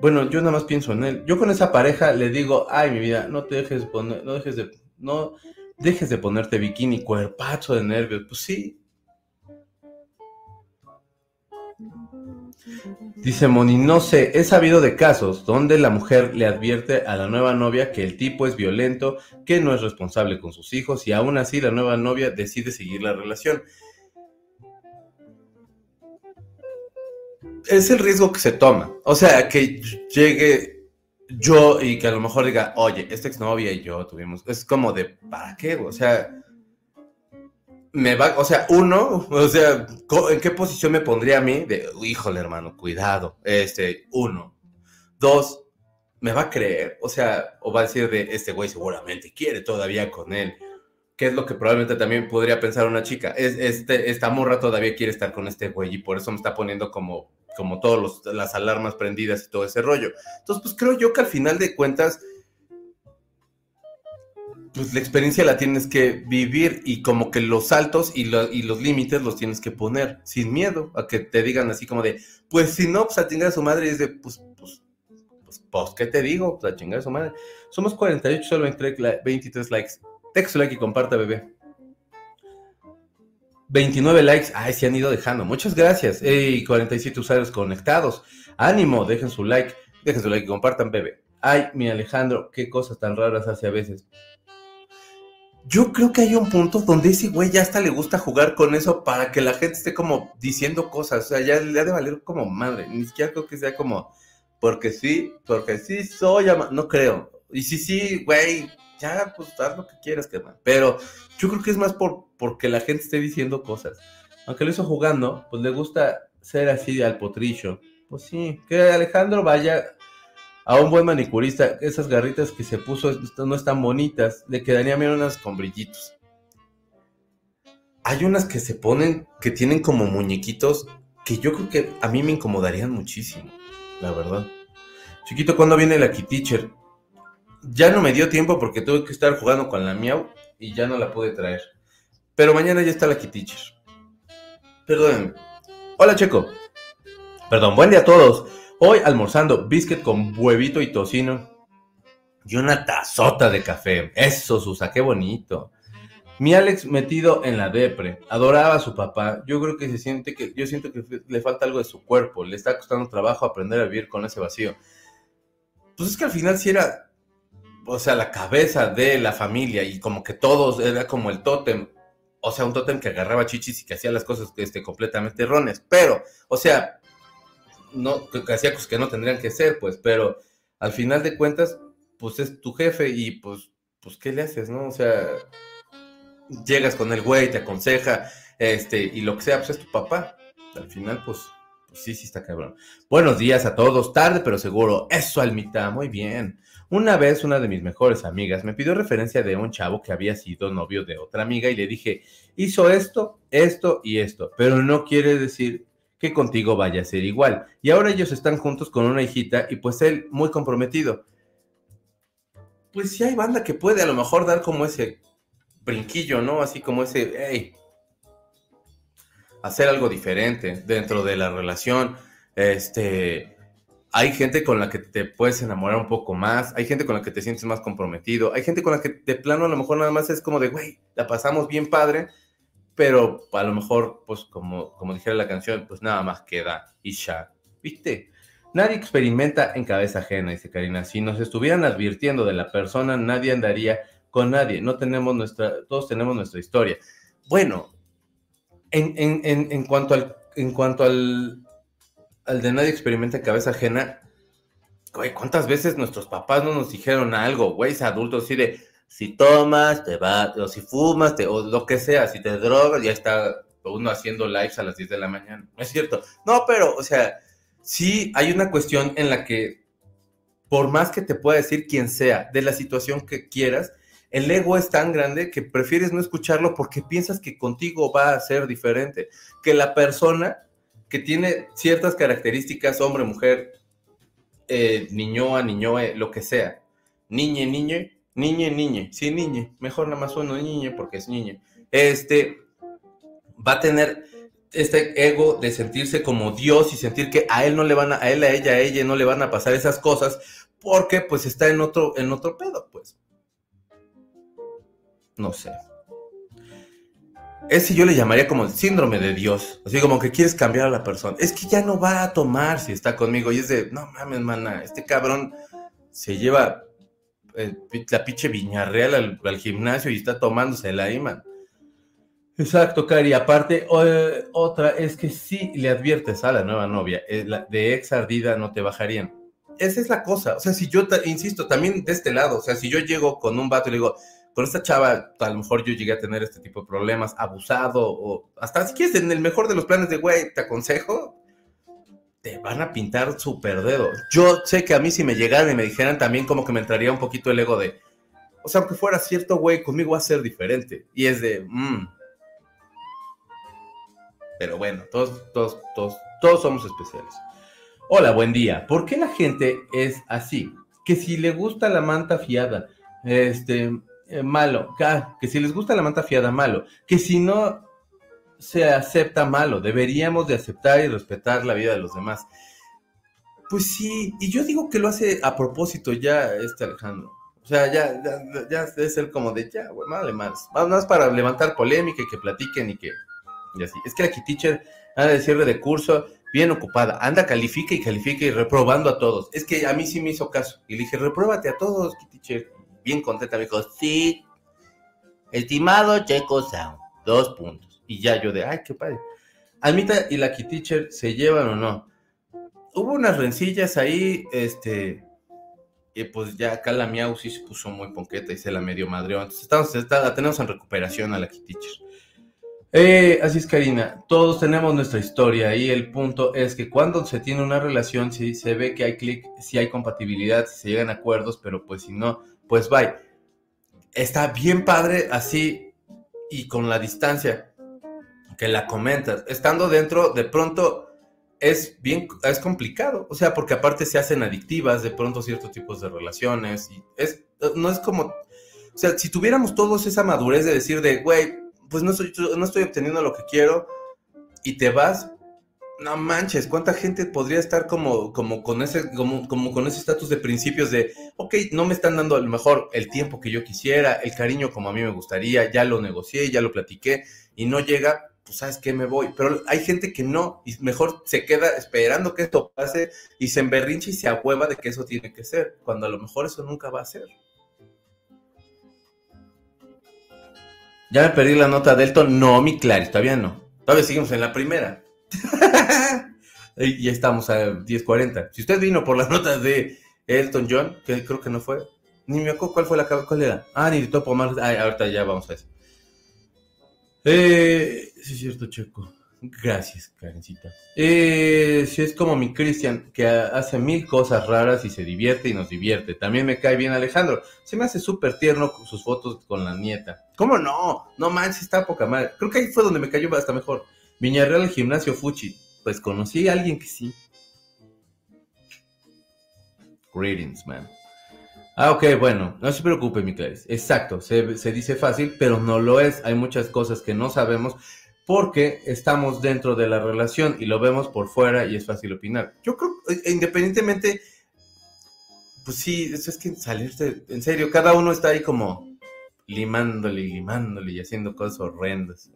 Bueno, yo nada más pienso en él. Yo con esa pareja le digo, ay, mi vida, no te dejes de poner, no dejes de, no dejes de ponerte bikini, cuerpazo de nervios. Pues sí. Dice Moni, no sé, he sabido de casos donde la mujer le advierte a la nueva novia que el tipo es violento, que no es responsable con sus hijos y aún así la nueva novia decide seguir la relación. Es el riesgo que se toma. O sea, que llegue yo y que a lo mejor diga, oye, esta exnovia y yo tuvimos. Es como de, ¿para qué? O sea, me va, o sea, uno, o sea, ¿en qué posición me pondría a mí? De, híjole, hermano, cuidado. Este, uno. Dos, me va a creer, o sea, o va a decir de, este güey seguramente quiere todavía con él. ¿Qué es lo que probablemente también podría pensar una chica? Es, este, esta morra todavía quiere estar con este güey y por eso me está poniendo como como todas las alarmas prendidas y todo ese rollo. Entonces, pues creo yo que al final de cuentas, pues la experiencia la tienes que vivir y como que los saltos y, los límites los tienes que poner sin miedo a que te digan así como de, pues si no, pues a chingar a su madre y es de, pues, pues, pues, pues, ¿qué te digo? Pues a chingar a su madre. Somos 48, solo 23 likes. Texto like y comparta, bebé. 29 likes. Ay, se han ido dejando. Muchas gracias. Y 47 usuarios conectados. Ánimo, dejen su like. Dejen su like y compartan, bebé. Ay, mi Alejandro, qué cosas tan raras hace a veces. Yo creo que hay un punto donde ese güey ya hasta le gusta jugar con eso para que la gente esté como diciendo cosas. O sea, ya le ha de valer como madre. Ni siquiera creo que sea como, porque sí, porque sí soy ama No creo. Y sí, sí, güey, ya, pues haz lo que quieras, que Pero yo creo que es más por porque la gente esté diciendo cosas. Aunque lo hizo jugando, pues le gusta ser así al potrillo. Pues sí, que Alejandro vaya a un buen manicurista. Esas garritas que se puso no están bonitas. Le quedarían bien unas con brillitos. Hay unas que se ponen, que tienen como muñequitos, que yo creo que a mí me incomodarían muchísimo, la verdad. Chiquito, ¿cuándo viene la Teacher? Ya no me dio tiempo porque tuve que estar jugando con la Miau y ya no la pude traer. Pero mañana ya está la Teacher. Perdón. Hola, Checo. Perdón, buen día a todos. Hoy almorzando biscuit con huevito y tocino. Y una tazota de café. Eso, Susa, qué bonito. Mi Alex metido en la depre, adoraba a su papá. Yo creo que se siente que, yo siento que le falta algo de su cuerpo. Le está costando trabajo aprender a vivir con ese vacío. Pues es que al final sí era, o sea, la cabeza de la familia y como que todos era como el tótem o sea, un tótem que agarraba chichis y que hacía las cosas este, completamente erróneas. Pero, o sea, no, que, hacía cosas que no tendrían que ser, pues, pero al final de cuentas, pues es tu jefe y pues, pues, ¿qué le haces, no? O sea, llegas con el güey, te aconseja, este, y lo que sea, pues es tu papá. Al final, pues, pues sí, sí está cabrón. Buenos días a todos, tarde pero seguro. Eso, Almita, muy bien. Una vez una de mis mejores amigas me pidió referencia de un chavo que había sido novio de otra amiga y le dije, hizo esto, esto y esto, pero no quiere decir que contigo vaya a ser igual. Y ahora ellos están juntos con una hijita y pues él muy comprometido. Pues sí hay banda que puede a lo mejor dar como ese brinquillo, ¿no? Así como ese, hey, hacer algo diferente dentro de la relación, este, hay gente con la que te puedes enamorar un poco más, hay gente con la que te sientes más comprometido, hay gente con la que de plano a lo mejor nada más es como de, güey, la pasamos bien padre, pero a lo mejor, pues como, como dijera la canción, pues nada más queda y ya, ¿viste? Nadie experimenta en cabeza ajena, dice Karina. Si nos estuvieran advirtiendo de la persona, nadie andaría con nadie. No tenemos nuestra, todos tenemos nuestra historia. Bueno, en, en, en cuanto al, en cuanto al, al de nadie experimenta cabeza ajena, güey, ¿cuántas veces nuestros papás no nos dijeron algo, güey, adultos así de, si tomas, te va, o si fumas, te, o lo que sea, si te drogas, ya está uno haciendo lives a las 10 de la mañana. No es cierto. No, pero, o sea, sí hay una cuestión en la que por más que te pueda decir quien sea, de la situación que quieras, el ego es tan grande que prefieres no escucharlo porque piensas que contigo va a ser diferente, que la persona que tiene ciertas características, hombre, mujer, eh, niñoa, niñoe, lo que sea, niñe, niñe, niñe, niñe, sí, niñe, mejor nada más uno niñe porque es niñe, este, va a tener este ego de sentirse como Dios y sentir que a él no le van a, a él, a ella, a ella no le van a pasar esas cosas porque pues está en otro, en otro pedo, pues. No sé. Ese yo le llamaría como el síndrome de Dios. Así como que quieres cambiar a la persona. Es que ya no va a tomar si está conmigo. Y es de, no mames, mana, este cabrón se lleva eh, la pinche viñarreal al, al, gimnasio y está tomándose la man. Exacto, Cari. Aparte, eh, otra es que si le adviertes a la nueva novia, eh, de ex ardida no te bajarían. Esa es la cosa. O sea, si yo, insisto, también de este lado, o sea, si yo llego con un vato y le digo, con esta chava, a lo mejor yo llegué a tener este tipo de problemas, abusado, o hasta si quieres, en el mejor de los planes de, güey, te aconsejo, te van a pintar súper dedo. Yo sé que a mí si me llegaran y me dijeran también como que me entraría un poquito el ego de, o sea, aunque fuera cierto, güey, conmigo va a ser diferente. Y es de, mmm. Pero bueno, todos, todos, todos, todos somos especiales. Hola, buen día. ¿Por qué la gente es así? Que si le gusta la manta fiada, este, eh, malo, que si les gusta la manta fiada, malo, que si no se acepta, malo, deberíamos de aceptar y respetar la vida de los demás. Pues sí, y yo digo que lo hace a propósito ya este Alejandro. O sea, ya, ya, ya debe ser como de, ya, güey, vale más. Más para levantar polémica y que platiquen y que, y así. Es que la Teacher anda de cierre de curso, bien ocupada, anda, califica y califica y reprobando a todos. Es que a mí sí me hizo caso. Y le dije, repruébate a todos, Teacher bien contenta, me dijo, sí, estimado Checo Sound, dos puntos. Y ya yo de, ay, qué padre. Almita y la Teacher se llevan o no. Hubo unas rencillas ahí, este, y pues ya acá la Miau sí se puso muy ponqueta y se la medio madreó. Entonces estamos, la tenemos en recuperación a la Teacher. Eh, así es, Karina. Todos tenemos nuestra historia y el punto es que cuando se tiene una relación, si se ve que hay clic, si hay compatibilidad, si se llegan a acuerdos, pero pues si no, pues bye. Está bien padre así y con la distancia que la comentas. Estando dentro, de pronto es bien, es complicado. O sea, porque aparte se hacen adictivas de pronto ciertos tipos de relaciones y es, no es como, o sea, si tuviéramos todos esa madurez de decir de, güey, pues no, soy, no estoy obteniendo lo que quiero y te vas, no manches, ¿cuánta gente podría estar como, como con ese, como, con ese estatus de principios de, ok, no me están dando a lo mejor el tiempo que yo quisiera, el cariño como a mí me gustaría, ya lo negocié, ya lo platiqué y no llega, pues sabes que me voy. Pero hay gente que no, y mejor se queda esperando que esto pase y se emberrincha y se ahueva de que eso tiene que ser, cuando a lo mejor eso nunca va a ser. Ya me perdí la nota Delton, no, mi Clary, todavía no. Todavía seguimos en la primera. (laughs) y ya estamos a 10.40. Si usted vino por las (laughs) notas de Elton John, que creo que no fue, ni me acuerdo cuál fue la cuál era. Ah, ni de topo más. Ah, ahorita ya vamos a eso. Eh, sí, es cierto, Checo. Gracias, Karencita. Eh, si es como mi Cristian, que hace mil cosas raras y se divierte y nos divierte. También me cae bien Alejandro. Se me hace súper tierno con sus fotos con la nieta. ¿Cómo no? No manches, está poca madre. Creo que ahí fue donde me cayó hasta mejor. Viñarreal, gimnasio Fuchi. Pues conocí a alguien que sí. Greetings, man. Ah, ok, bueno, no se preocupe, mi Clarice. Exacto, se, se, dice fácil, pero no lo es. Hay muchas cosas que no sabemos porque estamos dentro de la relación y lo vemos por fuera y es fácil opinar. Yo creo, eh, independientemente, pues sí, eso es que salirte, en serio, cada uno está ahí como limándole y limándole y haciendo cosas horrendas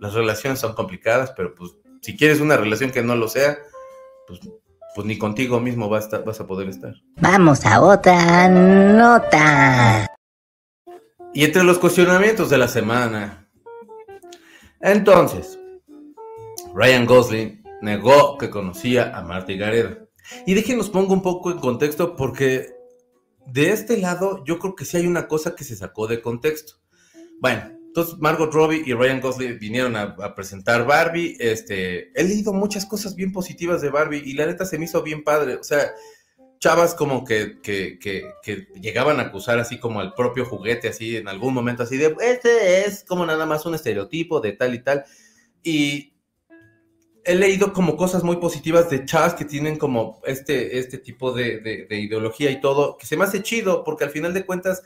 las relaciones son complicadas, pero pues si quieres una relación que no lo sea, pues, pues ni contigo mismo vas a, vas a poder estar. Vamos a otra nota. Y entre los cuestionamientos de la semana. Entonces, Ryan Gosling negó que conocía a Marta Gareda. Y déjenos pongo un poco en contexto porque de este lado yo creo que sí hay una cosa que se sacó de contexto. Bueno, entonces, Margot Robbie y Ryan Gosling vinieron a, presentar Barbie. Este, he leído muchas cosas bien positivas de Barbie y la neta se me hizo bien padre. O sea, chavas como que, que, que, que, llegaban a acusar así como al propio juguete, así en algún momento, así de, este es como nada más un estereotipo de tal y tal. Y he leído como cosas muy positivas de chavas que tienen como este, este tipo de, de, ideología y todo, que se me hace chido, porque al final de cuentas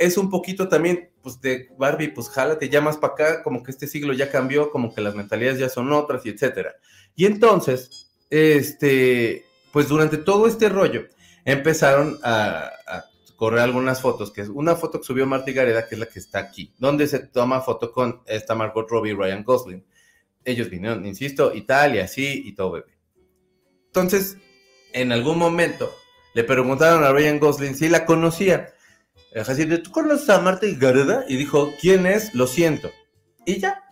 es un poquito también, pues de Barbie, pues jálate ya más para acá, como que este siglo ya cambió, como que las mentalidades ya son otras y etcétera. Y entonces, este, pues durante todo este rollo empezaron a, correr algunas fotos, que es una foto que subió Marty Gareda, que es la que está aquí, donde se toma foto con esta Margot Robbie y Ryan Gosling. Ellos vinieron, insisto, Italia, sí, y todo bebé. Entonces, en algún momento, le preguntaron a Ryan Gosling si la conocía. Así de, ¿tú conoces a Marty Gareda? Y dijo, ¿quién es? Lo siento. Y ya,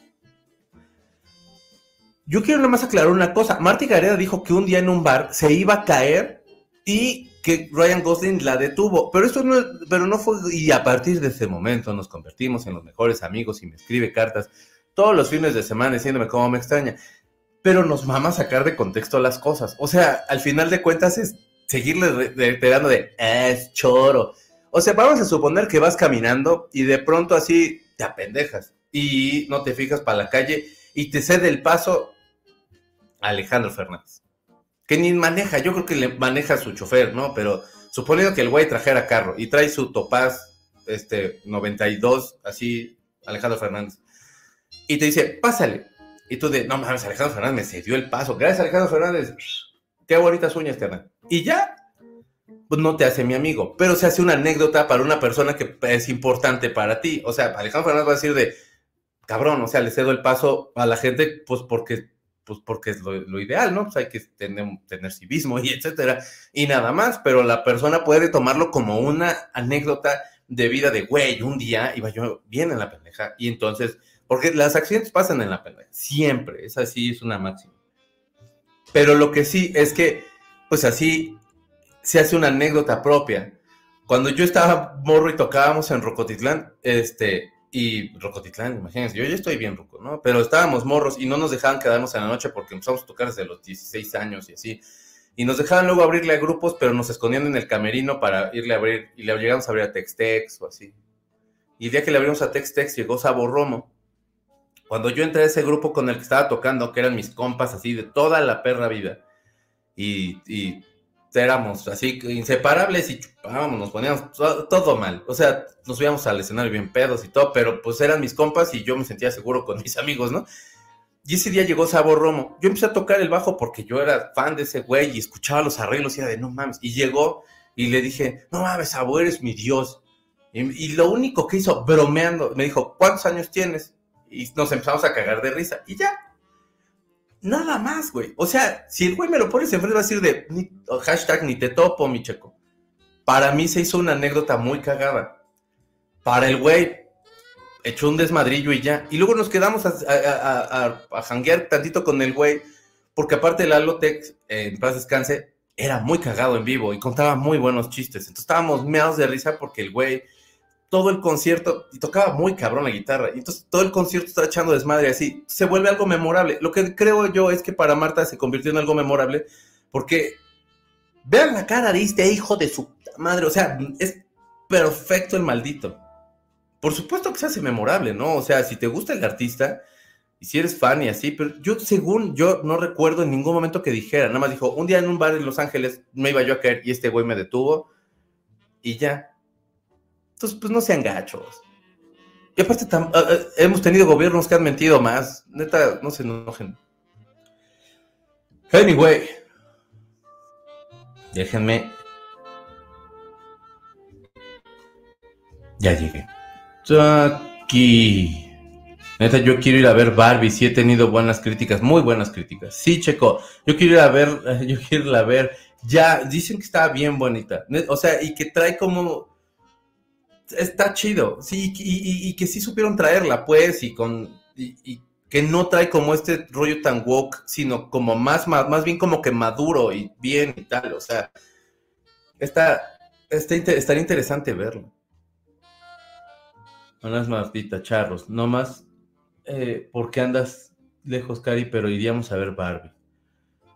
yo quiero nomás aclarar una cosa. Marty Gareda dijo que un día en un bar se iba a caer y que Ryan Gosling la detuvo. Pero eso no, pero no fue. Y a partir de ese momento nos convertimos en los mejores amigos y me escribe cartas todos los fines de semana diciéndome cómo me extraña. Pero nos mama sacar de contexto las cosas. O sea, al final de cuentas es seguirle reiterando de es choro. O sea, vamos a suponer que vas caminando y de pronto así te apendejas y no te fijas para la calle y te cede el paso Alejandro Fernández. Que ni maneja, yo creo que le maneja su chofer, ¿no? Pero suponiendo que el güey trajera carro y trae su Topaz este 92, así, Alejandro Fernández, y te dice, pásale. Y tú de, no mames, Alejandro Fernández me cedió el paso. Gracias, Alejandro Fernández. Qué bonitas uñas, carnal. Y ya, pues no te hace mi amigo, pero se hace una anécdota para una persona que es importante para ti. O sea, Alejandro Fernández va a decir de, cabrón, o sea, le cedo el paso a la gente, pues porque pues porque es lo, ideal, ¿no? Pues hay que tener, tener civismo y etcétera, y nada más, pero la persona puede tomarlo como una anécdota de vida de, güey, un día iba yo bien en la pendeja, y entonces, porque las accidentes pasan en la pendeja, siempre, es así, es una máxima. Pero lo que sí es que, pues así, se hace una anécdota propia. Cuando yo estaba morro y tocábamos en Rocotitlán, este, y Rocotitlán, imagínense, yo ya estoy bien ruco, ¿no? Pero estábamos morros y no nos dejaban quedarnos en la noche porque empezamos a tocar desde los 16 años y así. Y nos dejaban luego abrirle a grupos, pero nos escondían en el camerino para irle a abrir, y le llegamos a abrir a Tex-Tex o así. Y el día que le abrimos a Tex-Tex llegó Sabor Romo. Cuando yo entré a ese grupo con el que estaba tocando, que eran mis compas así de toda la perra vida, y, y éramos así inseparables y chupábamos, nos poníamos todo, mal. O sea, nos íbamos al escenario bien pedos y todo, pero pues eran mis compas y yo me sentía seguro con (laughs) mis amigos, ¿no? Y ese día llegó Sabor Romo. Yo empecé a tocar el bajo porque yo era fan de ese güey y escuchaba los arreglos y era de no mames. Y llegó y le dije, no mames, Sabor, eres mi Dios. Y, y lo único que hizo, bromeando, me dijo, ¿cuántos años tienes? Y nos empezamos a cagar de risa. Y ya, Nada más, güey. O sea, si el güey me lo pones enfrente, va a decir de hashtag ni te topo, mi checo. Para mí se hizo una anécdota muy cagada. Para el güey, echó un desmadrillo y ya. Y luego nos quedamos a, a, janguear tantito con el güey, porque aparte el Alotex, en paz descanse, era muy cagado en vivo y contaba muy buenos chistes. Entonces estábamos meados de risa porque el güey todo el concierto, y tocaba muy cabrón la guitarra, y entonces todo el concierto está echando desmadre así, se vuelve algo memorable. Lo que creo yo es que para Marta se convirtió en algo memorable, porque vean la cara de este hijo de su madre, o sea, es perfecto el maldito. Por supuesto que se hace memorable, ¿no? O sea, si te gusta el artista, y si eres fan y así, pero yo según yo no recuerdo en ningún momento que dijera, nada más dijo, un día en un bar en Los Ángeles me iba yo a caer y este güey me detuvo y ya. Entonces, pues no sean gachos. Y aparte, hemos tenido gobiernos que han mentido más. Neta, no se enojen. Anyway. Déjenme. Ya llegué. Aquí. Neta, yo quiero ir a ver Barbie. Sí he tenido buenas críticas, muy buenas críticas. Sí, Checo. Yo quiero ir a ver, (laughs) yo quiero ir a ver. Ya, dicen que está bien bonita. O sea, y que trae como está chido, sí, y, que sí supieron traerla, pues, y con, y, que no trae como este rollo tan woke, sino como más, más, más bien como que maduro y bien y tal, o sea, está, estaría interesante verlo. Buenas Martita, charros, no más eh, porque andas lejos, Cari, pero iríamos a ver Barbie.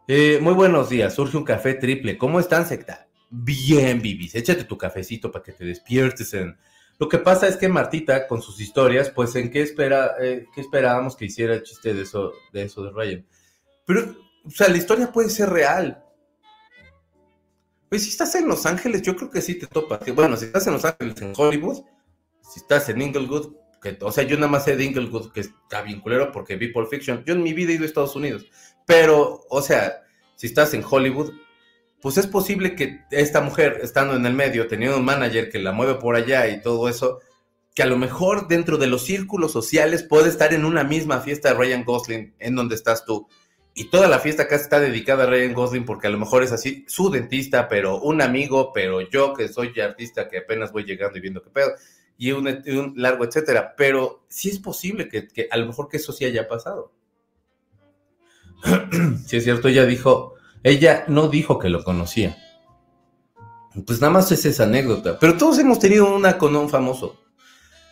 Eh, muy buenos días, surge un café triple, ¿cómo están, secta? Bien vivis. Échate tu cafecito para que te despiertes en... Lo que pasa es que Martita, con sus historias, pues en qué, espera, eh, qué esperábamos que hiciera el chiste de eso, de eso de Ryan. Pero, o sea, la historia puede ser real. Pues si estás en Los Ángeles, yo creo que sí te topas. Bueno, si estás en Los Ángeles, en Hollywood, si estás en Inglewood, que, o sea, yo nada más sé de Inglewood, que está bien culero porque vi Pulp Fiction. Yo en mi vida he ido a Estados Unidos. Pero, o sea, si estás en Hollywood, pues es posible que esta mujer, estando en el medio, teniendo un manager que la mueve por allá y todo eso, que a lo mejor dentro de los círculos sociales puede estar en una misma fiesta de Ryan Gosling en donde estás tú. Y toda la fiesta casi está dedicada a Ryan Gosling porque a lo mejor es así, su dentista, pero un amigo, pero yo que soy artista que apenas voy llegando y viendo qué pedo, y un, largo etcétera. Pero sí es posible que, que a lo mejor que eso sí haya pasado. (clears throat) si es cierto, ella dijo, ella no dijo que lo conocía. Pues nada más es esa anécdota. Pero todos hemos tenido una con un famoso.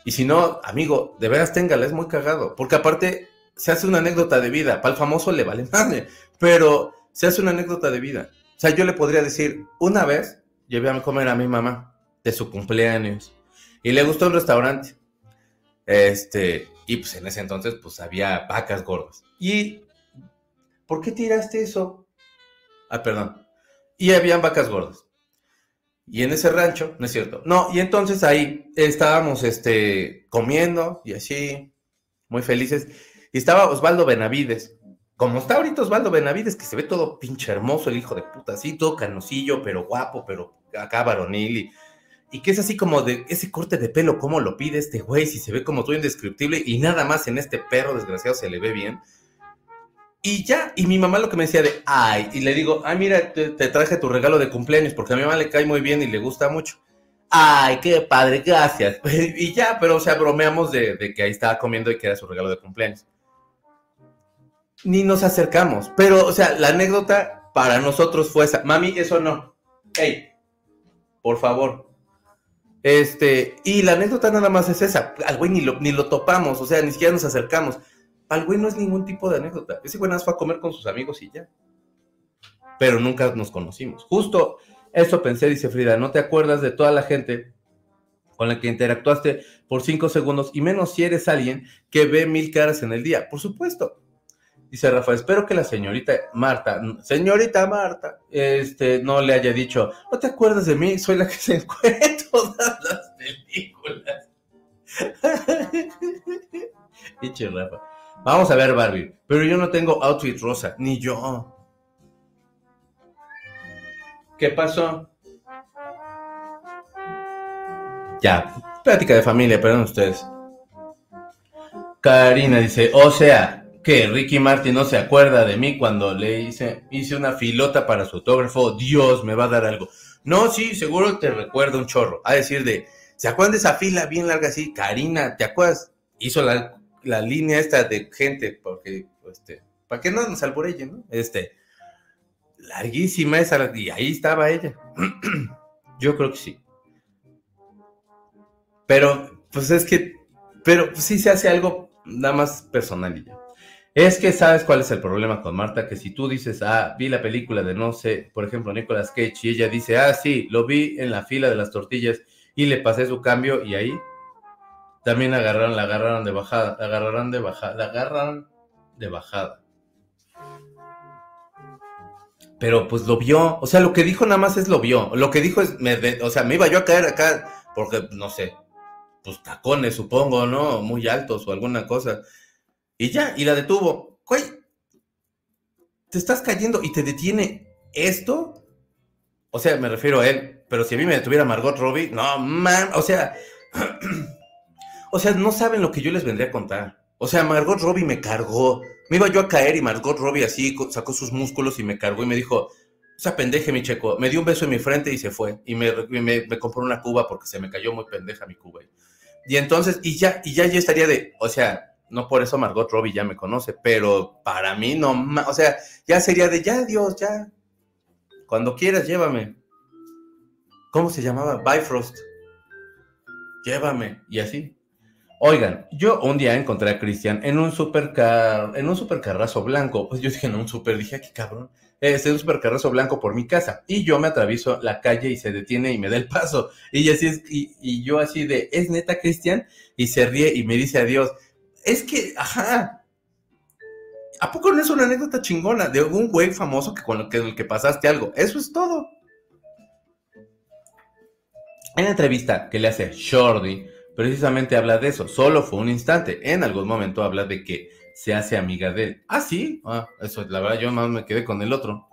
Y si no, amigo, de veras téngala, es muy cagado. Porque aparte se hace una anécdota de vida. Para el famoso le vale madre. Pero se hace una anécdota de vida. O sea, yo le podría decir, una vez llevé a comer a mi mamá de su cumpleaños. Y le gustó un restaurante. Este, y pues en ese entonces, pues había vacas gordas. Y ¿por qué tiraste eso? Ah, perdón. Y habían vacas gordas. Y en ese rancho, no es cierto. No, y entonces ahí estábamos este, comiendo y así, muy felices. Y estaba Osvaldo Benavides. Como está ahorita Osvaldo Benavides, que se ve todo pinche hermoso, el hijo de puta, así, todo canosillo, pero guapo, pero acá varonil. Y, y que es así como de ese corte de pelo, ¿cómo lo pide este güey? Si se ve como todo indescriptible y nada más en este perro desgraciado se le ve bien. Y ya, y mi mamá lo que me decía de, ay, y le digo, ay, mira, te, traje tu regalo de cumpleaños, porque a mi mamá le cae muy bien y le gusta mucho. Ay, qué padre, gracias. (laughs) y ya, pero o sea, bromeamos de, que ahí estaba comiendo y que era su regalo de cumpleaños. Ni nos acercamos, pero, o sea, la anécdota para nosotros fue esa. Mami, eso no. Hey, por favor. Este, y la anécdota nada más es esa. Al güey ni lo, ni lo topamos, o sea, ni siquiera nos acercamos. Al güey no es ningún tipo de anécdota. Ese güey nada más fue a comer con sus amigos y ya. Pero nunca nos conocimos. Justo eso pensé, dice Frida. ¿No te acuerdas de toda la gente con la que interactuaste por cinco segundos y menos si eres alguien que ve mil caras en el día? Por supuesto. Dice Rafa, espero que la señorita Marta, señorita Marta, este, no le haya dicho, no te acuerdas de mí, soy la que se encuentra en todas las películas. (laughs) Dice Rafa. Vamos a ver Barbie, pero yo no tengo outfit rosa, ni yo. ¿Qué pasó? Ya, plática de familia, perdón ustedes. Karina dice, o sea, que Ricky Martin no se acuerda de mí cuando le hice, hice una filota para su autógrafo, Dios me va a dar algo. No, sí, seguro te recuerda un chorro. A decir de, ¿se acuerdan de esa fila bien larga así? Karina, ¿te acuerdas? Hizo la la línea esta de gente, porque, este, ¿para qué no nos ella, no? Este, larguísima esa, y ahí estaba ella. (clears throat) Yo creo que sí. Pero, pues es que, pero sí se hace algo nada más personal y. Es que sabes cuál es el problema con Marta, que si tú dices, ah, vi la película de no sé, por ejemplo, Nicolas Cage, y ella dice, ah, sí, lo vi en la fila de las tortillas y le pasé su cambio y ahí también agarraron, la agarraron de bajada, agarraron de bajada, la agarraron de bajada. Pero pues lo vio, o sea, lo que dijo nada más es lo vio. Lo que dijo es, o sea, me iba yo a caer acá porque, no sé, pues tacones, supongo, ¿no? Muy altos o alguna cosa. Y ya, y la detuvo. Güey, te estás cayendo y te detiene esto. O sea, me refiero a él, pero si a mí me detuviera Margot Robbie, no, man, o sea, (clears throat) O sea, no saben lo que yo les vendría a contar. O sea, Margot Robbie me cargó. Me iba yo a caer y Margot Robbie así sacó sus músculos y me cargó y me dijo, o sea, pendeje mi checo. Me dio un beso en mi frente y se fue. Y me, me, compró una cuba porque se me cayó muy pendeja mi cuba. Y entonces, y ya, y ya yo estaría de, o sea, no por eso Margot Robbie ya me conoce, pero para mí no, o sea, ya sería de, ya Dios, ya. Cuando quieras, llévame. ¿Cómo se llamaba? Bifrost. Llévame. Y así. Oigan, yo un día encontré a Cristian en un supercar, en un supercarrazo blanco. Pues yo dije, en un super, dije, qué cabrón. este, un supercarrozo blanco por mi casa. Y yo me atravieso la calle y se detiene y me da el paso. Y así es, y, yo así de, ¿es neta, Cristian? Y se ríe y me dice adiós. Es que, ajá. ¿A poco no es una anécdota chingona de un güey famoso que con, el que pasaste algo? Eso es todo. En la entrevista que le hace Shorty, precisamente habla de eso. Solo fue un instante. En algún momento habla de que se hace amiga de él. Ah, sí. Ah, eso, la verdad, yo más me quedé con el otro.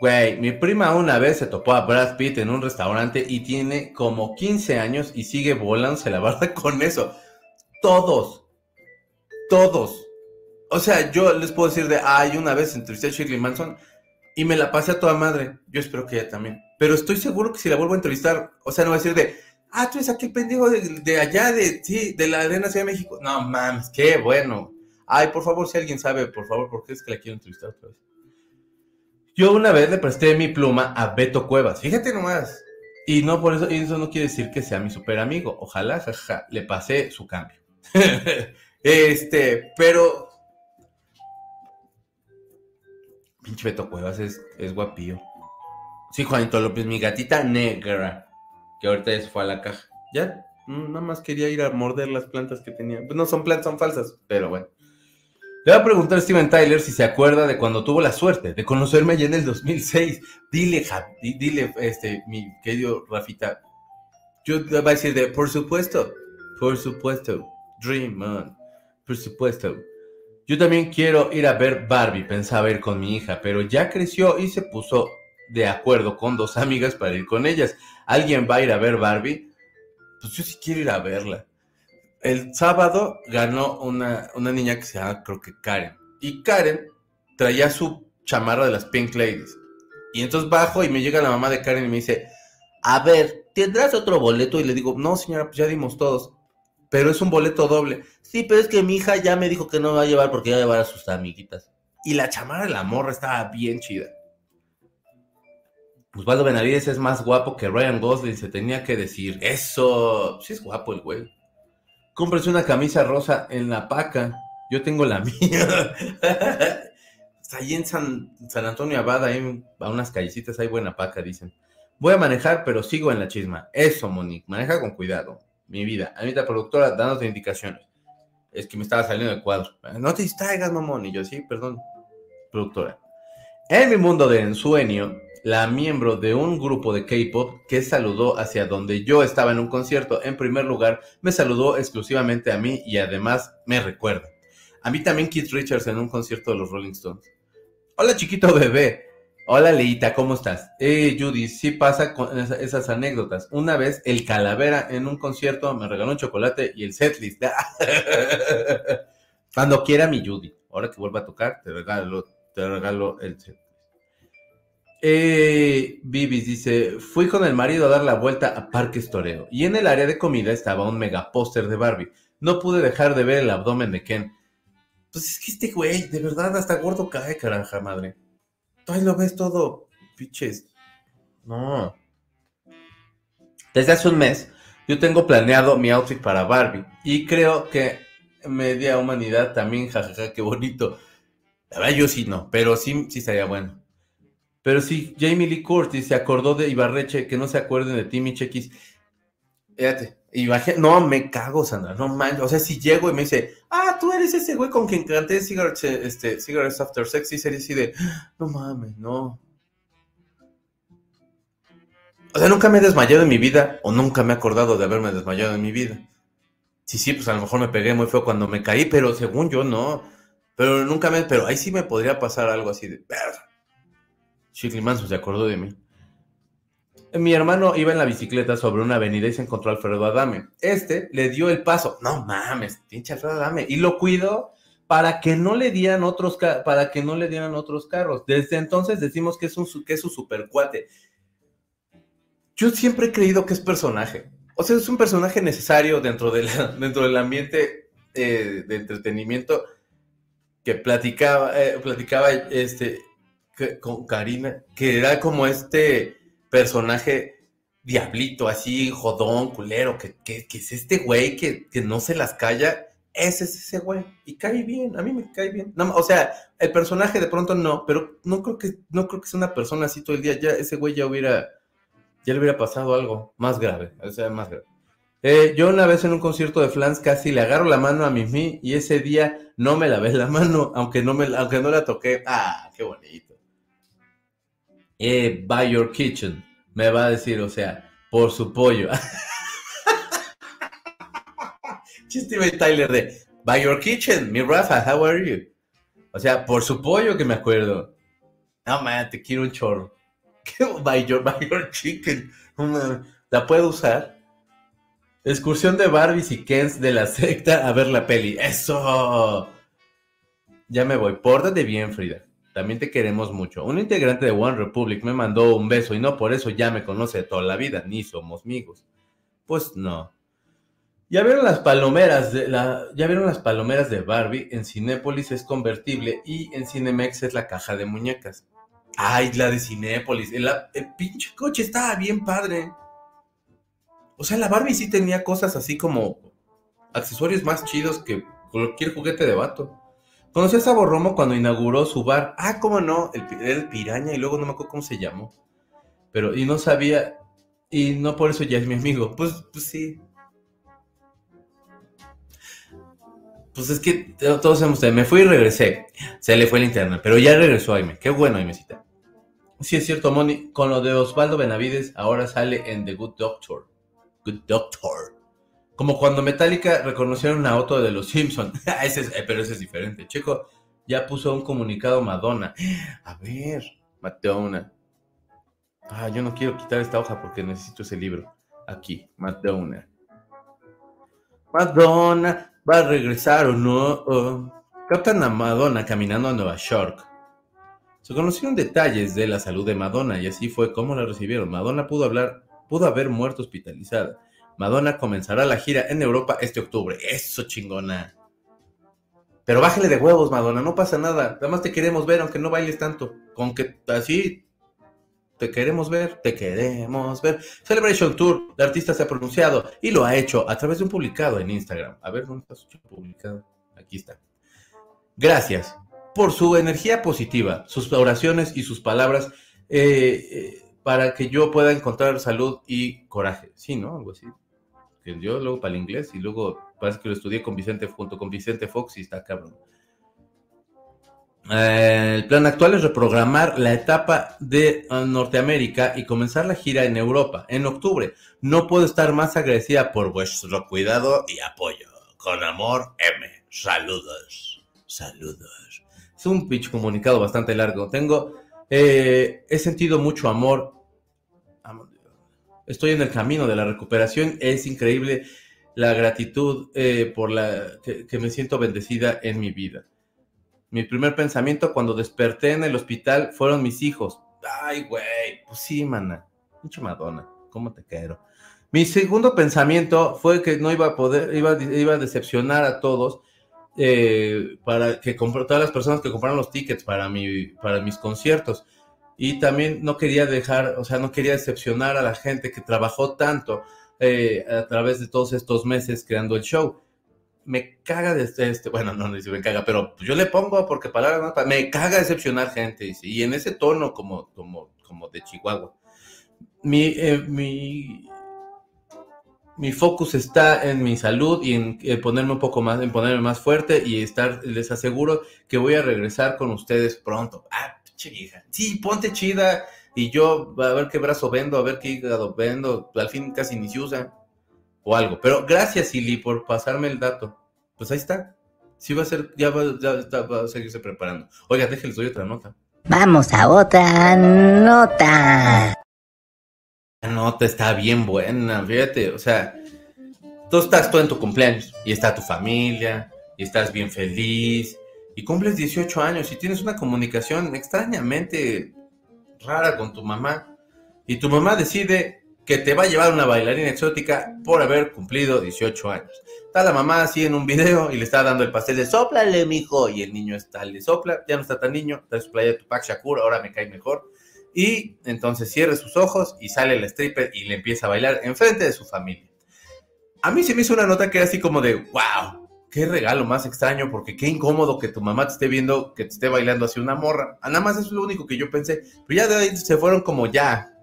Güey, mi prima una vez se topó a Brad Pitt en un restaurante y tiene como 15 años y sigue volándose la barra con eso. Todos. Todos. O sea, yo les puedo decir de, ay, una vez entrevisté a Shirley Manson y me la pasé a toda madre. Yo espero que ella también. Pero estoy seguro que si la vuelvo a entrevistar, o sea, no va a decir de, ah, tú eres aquel pendejo de, allá, de, sí, de la Arena Ciudad de México. No mames, qué bueno. Ay, por favor, si alguien sabe, por favor, ¿por qué es que la quiero entrevistar otra vez? Yo una vez le presté mi pluma a Beto Cuevas, fíjate nomás. Y no por eso, y eso no quiere decir que sea mi super amigo. Ojalá, jaja, le pasé su cambio. (laughs) este, pero. Pinche Beto Cuevas es, es guapillo. Sí, Juanito López, mi gatita negra que ahorita ya se fue a la caja. Ya, nada más quería ir a morder las plantas que tenía. Pues no son plantas, son falsas, pero bueno. Le voy a preguntar a Steven Tyler si se acuerda de cuando tuvo la suerte de conocerme allá en el 2006. Dile, dile, este, mi querido Rafita. Yo le voy a decir de, por supuesto, por supuesto, Dream On, por supuesto. Yo también quiero ir a ver Barbie, pensaba ir con mi hija, pero ya creció y se puso de acuerdo con dos amigas para ir con ellas. ¿Alguien va a ir a ver Barbie? Pues yo sí quiero ir a verla. El sábado ganó una, una niña que se llama, creo que Karen. Y Karen traía su chamarra de las Pink Ladies. Y entonces bajo y me llega la mamá de Karen y me dice, a ver, ¿tendrás otro boleto? Y le digo, no señora, pues ya dimos todos. Pero es un boleto doble. Sí, pero es que mi hija ya me dijo que no va a llevar porque va a llevar a sus amiguitas. Y la chamarra de la morra estaba bien chida. Osvaldo Benavides es más guapo que Ryan Gosling, se tenía que decir. Eso, sí es guapo el güey. Cómprese una camisa rosa en la paca. Yo tengo la (laughs) mía. Está ahí en San, Antonio Abad, ahí a unas callecitas, hay buena paca, dicen. Voy a manejar, pero sigo en la chisma. Eso, Monique, maneja con cuidado. Mi vida. Anita, productora, dándote indicaciones. Es que me estaba saliendo del cuadro. No te distraigas, mamón. Y yo, sí, perdón, productora. En mi mundo de ensueño, la miembro de un grupo de K-pop que saludó hacia donde yo estaba en un concierto. En primer lugar, me saludó exclusivamente a mí y además me recuerda. A mí también Keith Richards en un concierto de los Rolling Stones. Hola chiquito bebé. Hola Leita, ¿cómo estás? Eh, Judy, sí pasa con esas, anécdotas. Una vez el Calavera en un concierto me regaló un chocolate y el setlist. (laughs) Cuando quiera mi Judy. Ahora que vuelva a tocar, te regalo, te regalo el. Eh, Bibis dice, fui con el marido a dar la vuelta a Parque Toreo y en el área de comida estaba un mega póster de Barbie. No pude dejar de ver el abdomen de Ken. Pues es que este güey, de verdad, hasta gordo cae, caranja madre. Tú ahí lo ves todo, piches. No. Desde hace un mes, yo tengo planeado mi outfit para Barbie y creo que media humanidad también, jajaja, qué bonito. La verdad, yo sí no, pero sí, sí estaría bueno. Pero sí, Jamie Lee Curtis se acordó de Ibarreche, que no se acuerden de Timmy Chequis. Fíjate, no, me cago, Sandra, no manches. O sea, si llego y me dice, ah, tú eres ese güey con quien canté Cigarettes, este, Cigarettes After Sex, y sería así de, no mames, no. O sea, nunca me he desmayado en mi vida, o nunca me he acordado de haberme desmayado en mi vida. Sí, sí, pues a lo mejor me pegué muy feo cuando me caí, pero según yo no. Pero nunca me, pero ahí sí me podría pasar algo así de, verga Shirley Manson se acordó de mí. Mi hermano iba en la bicicleta sobre una avenida y se encontró a Alfredo Adame. Este le dio el paso. No mames, pinche Alfredo Adame. Y lo cuidó para que no le dieran otros para que no le dieran otros carros. Desde entonces decimos que es un que es su supercuate. Yo siempre he creído que es personaje. O sea, es un personaje necesario dentro, de (laughs) dentro del ambiente eh, de entretenimiento que platicaba, eh, platicaba este, con Karina, que era como este personaje diablito, así, jodón, culero, que, es este güey que, no se las calla. ese es ese güey. Y cae bien, a mí me cae bien. No, o sea, el personaje de pronto no, pero no creo que, no creo que sea una persona así todo el día. Ya ese güey ya hubiera, ya le hubiera pasado algo más grave, o sea, más grave. Eh, yo una vez en un concierto de Flans casi le agarro la mano a Mimi y ese día no me lavé la mano, aunque no, me, aunque no la toqué. Ah, qué bonito. Eh, by your kitchen, me va a decir, o sea, por su pollo. (laughs) Chiste Tyler de By Your Kitchen, mi Rafa, how are you? O sea, por su pollo que me acuerdo. No, man, te quiero un chorro. (laughs) By Your, by your Chicken. ¿La puedo usar? Excursión de Barbies y Kens de la secta a ver la peli. ¡Eso! Ya me voy. Pórtate bien, Frida. También te queremos mucho. Un integrante de One Republic me mandó un beso y no por eso ya me conoce toda la vida, ni somos amigos. Pues no. Ya vieron las palomeras de ya vieron las palomeras de Barbie, en Cinépolis es convertible y en Cinemex es la caja de muñecas. Ay, la de Cinépolis, el, pinche coche estaba bien padre. O sea, la Barbie sí tenía cosas así como accesorios más chidos que cualquier juguete de vato. Conocí a Sabo Romo cuando inauguró su bar. Ah, cómo no, el, el Piraña y luego no me acuerdo cómo se llamó. Pero, y no sabía, y no por eso ya es mi amigo. Pues, pues sí, Pues es que todos hemos me fui y regresé. Se le fue el internet, pero ya regresó Aime. Qué bueno, Aimecita. Sí, es cierto, Moni. Con lo de Osvaldo Benavides, ahora sale en The Good Doctor. Good Doctor. Como cuando Metallica reconocieron a auto de los Simpsons. (laughs) Ah, ese eh, pero ese es diferente. Chico, ya puso un comunicado Madonna. A ver, Madonna. Ah, yo no quiero quitar esta hoja porque necesito ese libro. Aquí, Madonna. Madonna, ¿Va a regresar o no? captan a Madonna caminando a Nueva York. Se conocieron detalles de la salud de Madonna y así fue como la recibieron. Madonna pudo hablar, pudo haber muerto hospitalizada. Madonna comenzará la gira en Europa este octubre. Eso chingona. Pero bájale de huevos, Madonna, no pasa nada. Nada más te queremos ver, aunque no bailes tanto. Con que así te queremos ver, te queremos ver. Celebration Tour, el artista se ha pronunciado y lo ha hecho a través de un publicado en Instagram. A ver, ¿dónde está su publicado? Aquí está. Gracias por su energía positiva, sus oraciones y sus palabras eh, eh, para que yo pueda encontrar salud y coraje. Sí, ¿no? Algo así. Luego para el inglés y luego parece que lo estudié con Vicente junto con Vicente Fox y está cabrón. Eh, el plan actual es reprogramar la etapa de uh, Norteamérica y comenzar la gira en Europa en octubre. No puedo estar más agradecida por vuestro cuidado y apoyo. Con amor, M. Saludos. Saludos. Es un pitch comunicado bastante largo. Tengo, eh, he sentido mucho amor. Estoy en el camino de la recuperación. Es increíble la gratitud eh, por la que me siento bendecida en mi vida. Mi primer pensamiento cuando desperté en el hospital fueron mis hijos. Ay, güey, pues sí, mana. Mucho Madonna, ¿cómo te quiero? Mi segundo pensamiento fue que no iba a poder, iba, iba a decepcionar a todos eh, para que todas las personas que compraron los tickets para, mi, para mis conciertos. Y también no quería dejar, o sea, no quería decepcionar a la gente que trabajó tanto eh, a través de todos estos meses creando el show me caga de este, este bueno, no, no me caga, pero yo le pongo porque palabras más, me caga decepcionar gente, y en ese tono como, como, como de Chihuahua. Mi, eh, mi, mi focus está en mi salud y en ponerme un poco más, en ponerme más fuerte y estar, les aseguro que voy a regresar con ustedes pronto. Ah, hija. Sí, ponte chida y yo a ver qué brazo vendo, a ver qué hígado vendo, al fin casi ni se usa o algo. Pero gracias, Ili, por pasarme el dato. Pues ahí está. Sí va a ser, ya va, a seguirse preparando. Oiga, déjenles doy otra nota. Vamos a otra nota. La nota está bien buena, fíjate, o sea, tú estás todo en tu cumpleaños y está tu familia y estás bien feliz y cumples 18 años y tienes una comunicación extrañamente rara con tu mamá y tu mamá decide que te va a llevar una bailarina exótica por haber cumplido 18 años. Está la mamá así en un video y le está dando el pastel de soplale, mijo. Y el niño está, le sopla, ya no está tan niño, está su playa de Tupac Shakur, ahora me cae mejor. Y entonces cierra sus ojos y sale el stripper y le empieza a bailar enfrente de su familia. A mí se me hizo una nota que era así como de, wow, qué regalo más extraño, porque qué incómodo que tu mamá te esté viendo, que te esté bailando hacia una morra. Ah, nada más es lo único que yo pensé. Pero ya de ahí se fueron como ya,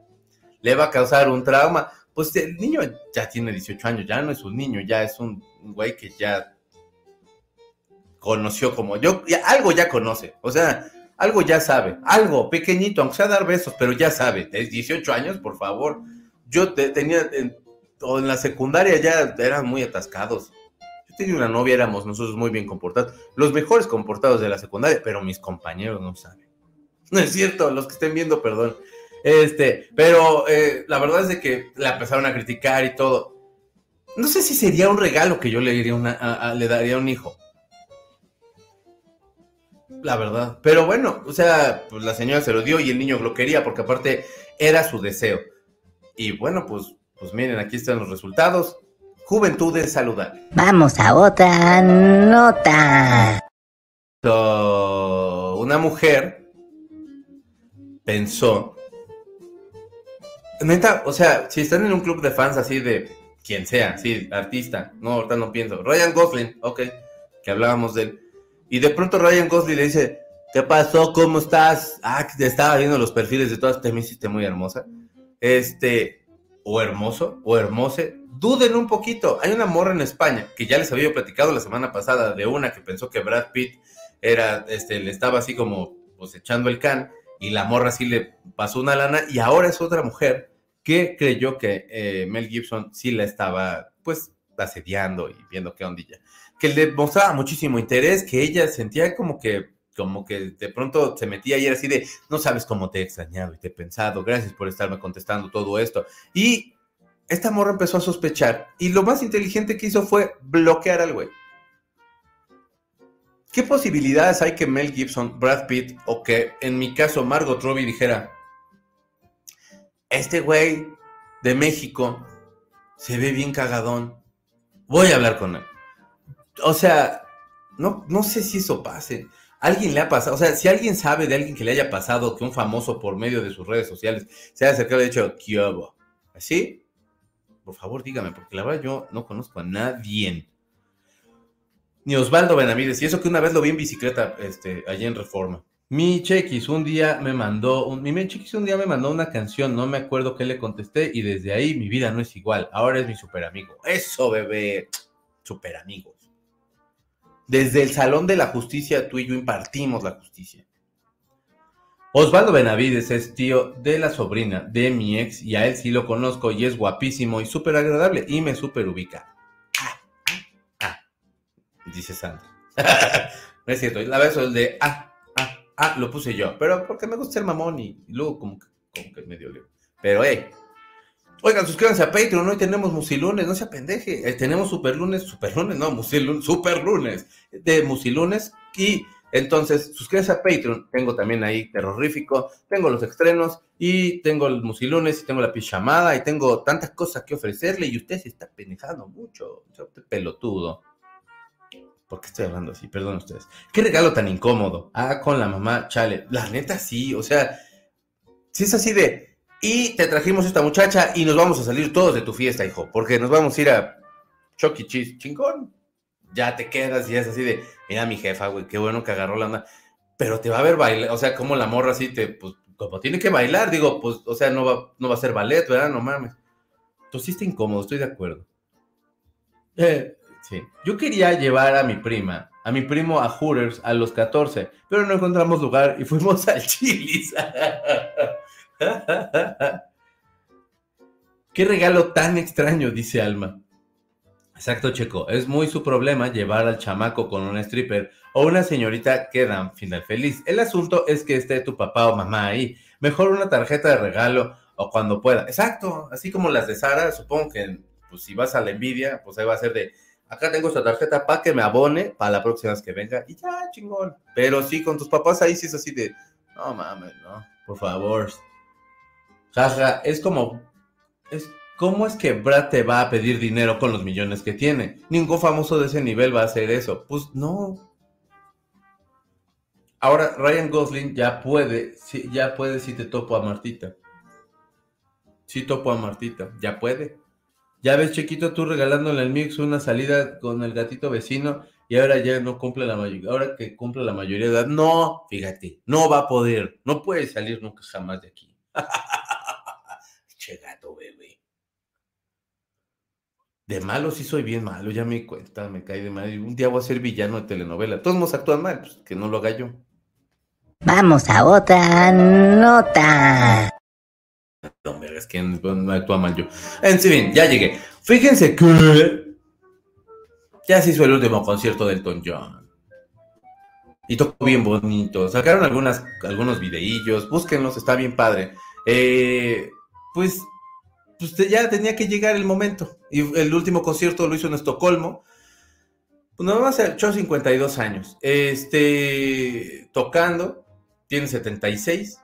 le va a causar un trauma. Pues el niño ya tiene 18 años, ya no es un niño, ya es un, güey que ya conoció como yo, algo ya conoce, o sea, algo ya sabe, algo pequeñito, aunque sea dar besos, pero ya sabe, es 18 años, por favor. Yo tenía, en, en la secundaria ya eran muy atascados tenía una novia, éramos nosotros muy bien comportados, los mejores comportados de la secundaria, pero mis compañeros no saben. (laughs) No es cierto, los que estén viendo, perdón. Este, pero eh, la verdad es de que la empezaron a criticar y todo. No sé si sería un regalo que yo le, diría una, le daría a un hijo. La verdad. Pero bueno, o sea, pues la señora se lo dio y el niño lo quería porque aparte era su deseo. Y bueno, pues, pues miren, aquí están los resultados. Juventudes Saludables. Vamos a otra nota. una mujer pensó, neta, o sea, si están en un club de fans así de quien sea, sí, artista, no, ahorita no pienso, Ryan Gosling, ok, que hablábamos de él, y de pronto Ryan Gosling le dice, ¿qué pasó? ¿Cómo estás? Ah, te estaba viendo los perfiles de todas, te me hiciste muy hermosa. Este, o hermoso, o hermose, duden un poquito. Hay una morra en España que ya les había platicado la semana pasada de una que pensó que Brad Pitt era, este, le estaba así como pues echando el can y la morra sí le pasó una lana y ahora es otra mujer que creyó que eh, Mel Gibson sí la estaba pues asediando y viendo qué ondilla. Que le mostraba muchísimo interés, que ella sentía como que como que de pronto se metía y era así de, no sabes cómo te he extrañado y te he pensado, gracias por estarme contestando todo esto. Y esta morra empezó a sospechar y lo más inteligente que hizo fue bloquear al güey. ¿Qué posibilidades hay que Mel Gibson, Brad Pitt o que en mi caso Margot Robbie dijera, este güey de México se ve bien cagadón, voy a hablar con él? O sea, no, no sé si eso pase. ¿Alguien le ha pasado? O sea, si alguien sabe de alguien que le haya pasado que un famoso por medio de sus redes sociales se haya acercado y dicho, ¿qué ¿Así? Por favor, dígame, porque la verdad yo no conozco a nadie. Ni Osvaldo Benavides, y eso que una vez lo vi en bicicleta, este, allí en Reforma. Mi Chequis un día me mandó, un, mi Chequis un día me mandó una canción, no me acuerdo qué le contesté, y desde ahí mi vida no es igual. Ahora es mi super amigo. Eso, bebé. Super amigos. Desde el Salón de la Justicia, tú y yo impartimos la justicia. Osvaldo Benavides es tío de la sobrina de mi ex y a él sí lo conozco y es guapísimo y súper agradable y me súper ubica. Ah, ah, ah, dice Sandra. (laughs) no es cierto, la vez el de ah, ah, ah, lo puse yo, pero porque me gusta ser mamón y, luego como que, como que medio leo. Pero hey, oigan, suscríbanse a Patreon, hoy tenemos musilunes, no se apendeje, eh, tenemos super lunes, super lunes, no, musilunes, super lunes de musilunes y entonces, suscríbete a Patreon. Tengo también ahí terrorífico, tengo los estrenos y tengo el musilunes y tengo la pijamada y tengo tantas cosas que ofrecerle y usted se está penejando mucho. Pelotudo. ¿Por qué estoy hablando así? Perdón ustedes. Qué regalo tan incómodo. Ah, con la mamá, chale. La neta sí, o sea, si es así de, y te trajimos esta muchacha y nos vamos a salir todos de tu fiesta, hijo, porque nos vamos a ir a Chucky Cheese, chingón ya te quedas y es así de, mira mi jefa, güey, qué bueno que agarró la onda. Pero te va a ver bailar, o sea, como la morra así te, pues, como tiene que bailar, digo, pues, o sea, no va, no va a ser ballet, ¿verdad? No mames. Entonces sí está incómodo, estoy de acuerdo. Eh, sí. Yo quería llevar a mi prima, a mi primo a Hooters a los 14, pero no encontramos lugar y fuimos (laughs) al Chili's. (laughs) Qué regalo tan extraño, dice Alma. Exacto, Checo. Es muy su problema llevar al chamaco con un stripper o una señorita que dan final feliz. El asunto es que esté tu papá o mamá ahí. Mejor una tarjeta de regalo o cuando pueda. Exacto. Así como las de Sara, supongo que pues, si vas a la envidia, pues ahí va a ser de, acá tengo esta tarjeta para que me abone para la próxima vez que venga. Y ya, chingón. Pero sí, con tus papás ahí sí es así de, no mames, no, por favor. Jaja, es como, es ¿Cómo es que Brad te va a pedir dinero con los millones que tiene? Ningún famoso de ese nivel va a hacer eso. Pues no. Ahora Ryan Gosling ya puede, ya puede si te topo a Martita. Si topo a Martita, ya puede. Ya ves, chiquito, tú regalándole al Mix una salida con el gatito vecino y ahora ya no cumple la mayoría, ahora que cumple la mayoría de edad, no, fíjate, no va a poder, no puede salir nunca jamás de aquí. (laughs) che. De malo sí soy bien malo, ya me cuenta, me cae de mal. Un día voy a ser villano de telenovela. Todos nos actúan mal, pues que no lo haga yo. Vamos a otra nota. No, es que no actúa mal yo. En fin, ya llegué. Fíjense que ya se hizo el último concierto del Elton John. Y tocó bien bonito. Sacaron algunas, algunos videillos. Búsquenlos, está bien padre. Eh, pues, pues ya tenía que llegar el momento. Y el último concierto lo hizo en Estocolmo. Pues nada más echó 52 años. Este, tocando, tiene 76.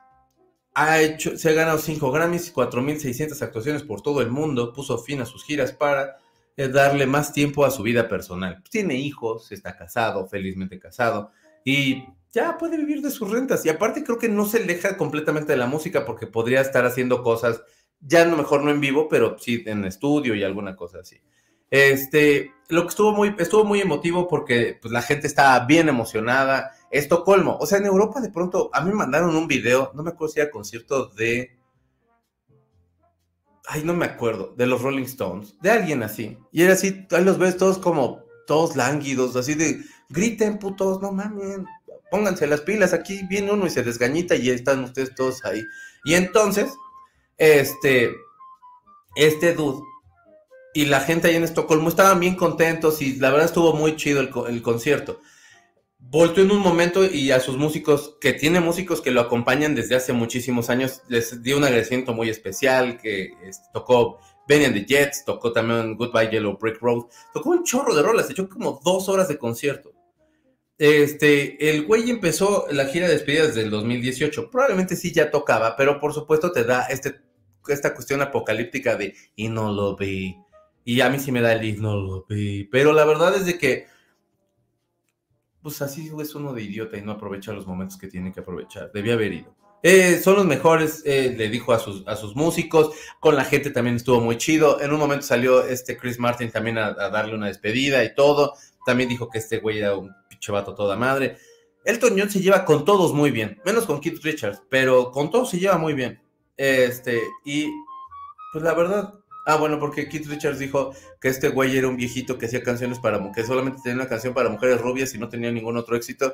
Ha hecho, se ha ganado 5 Grammys, 4.600 actuaciones por todo el mundo. Puso fin a sus giras para eh, darle más tiempo a su vida personal. Tiene hijos, está casado, felizmente casado. Y ya puede vivir de sus rentas. Y aparte creo que no se aleja completamente de la música porque podría estar haciendo cosas, ya no mejor no en vivo, pero sí en estudio y alguna cosa así. Este, lo que estuvo muy, estuvo muy emotivo porque pues, la gente estaba bien emocionada. Estocolmo, o sea, en Europa de pronto, a mí mandaron un video, no me acuerdo si era concierto de, ay, no me acuerdo, de los Rolling Stones, de alguien así. Y era así, ahí los ves todos como, todos lánguidos, así de, griten putos, no mames, pónganse las pilas, aquí viene uno y se desgañita y están ustedes todos ahí. Y entonces, este, este dude y la gente ahí en Estocolmo estaban bien contentos y la verdad estuvo muy chido el, concierto. Voltó en un momento y a sus músicos, que tiene músicos que lo acompañan desde hace muchísimos años, les dio un agradecimiento muy especial, que tocó Benny and the Jets, tocó también Goodbye Yellow Brick Road, tocó un chorro de rolas, echó como dos horas de concierto. Este, el güey empezó la gira de despedida desde el 2018. Probablemente sí ya tocaba, pero por supuesto te da este, esta cuestión apocalíptica de y no lo vi. Y a mí sí me da el y no lo vi. Pero la verdad es de que, pues así es uno de idiota y no aprovecha los momentos que tiene que aprovechar. Debía haber ido. Eh, son los mejores, eh, le dijo a sus, a sus músicos. Con la gente también estuvo muy chido. En un momento salió este Chris Martin también a darle una despedida y todo. También dijo que este güey era un chavato toda madre. Elton John se lleva con todos muy bien, menos con Keith Richards, pero con todos se lleva muy bien. Este, y pues la verdad, ah, bueno, porque Keith Richards dijo que este güey era un viejito que hacía canciones para que solamente tenía una canción para mujeres rubias y no tenía ningún otro éxito.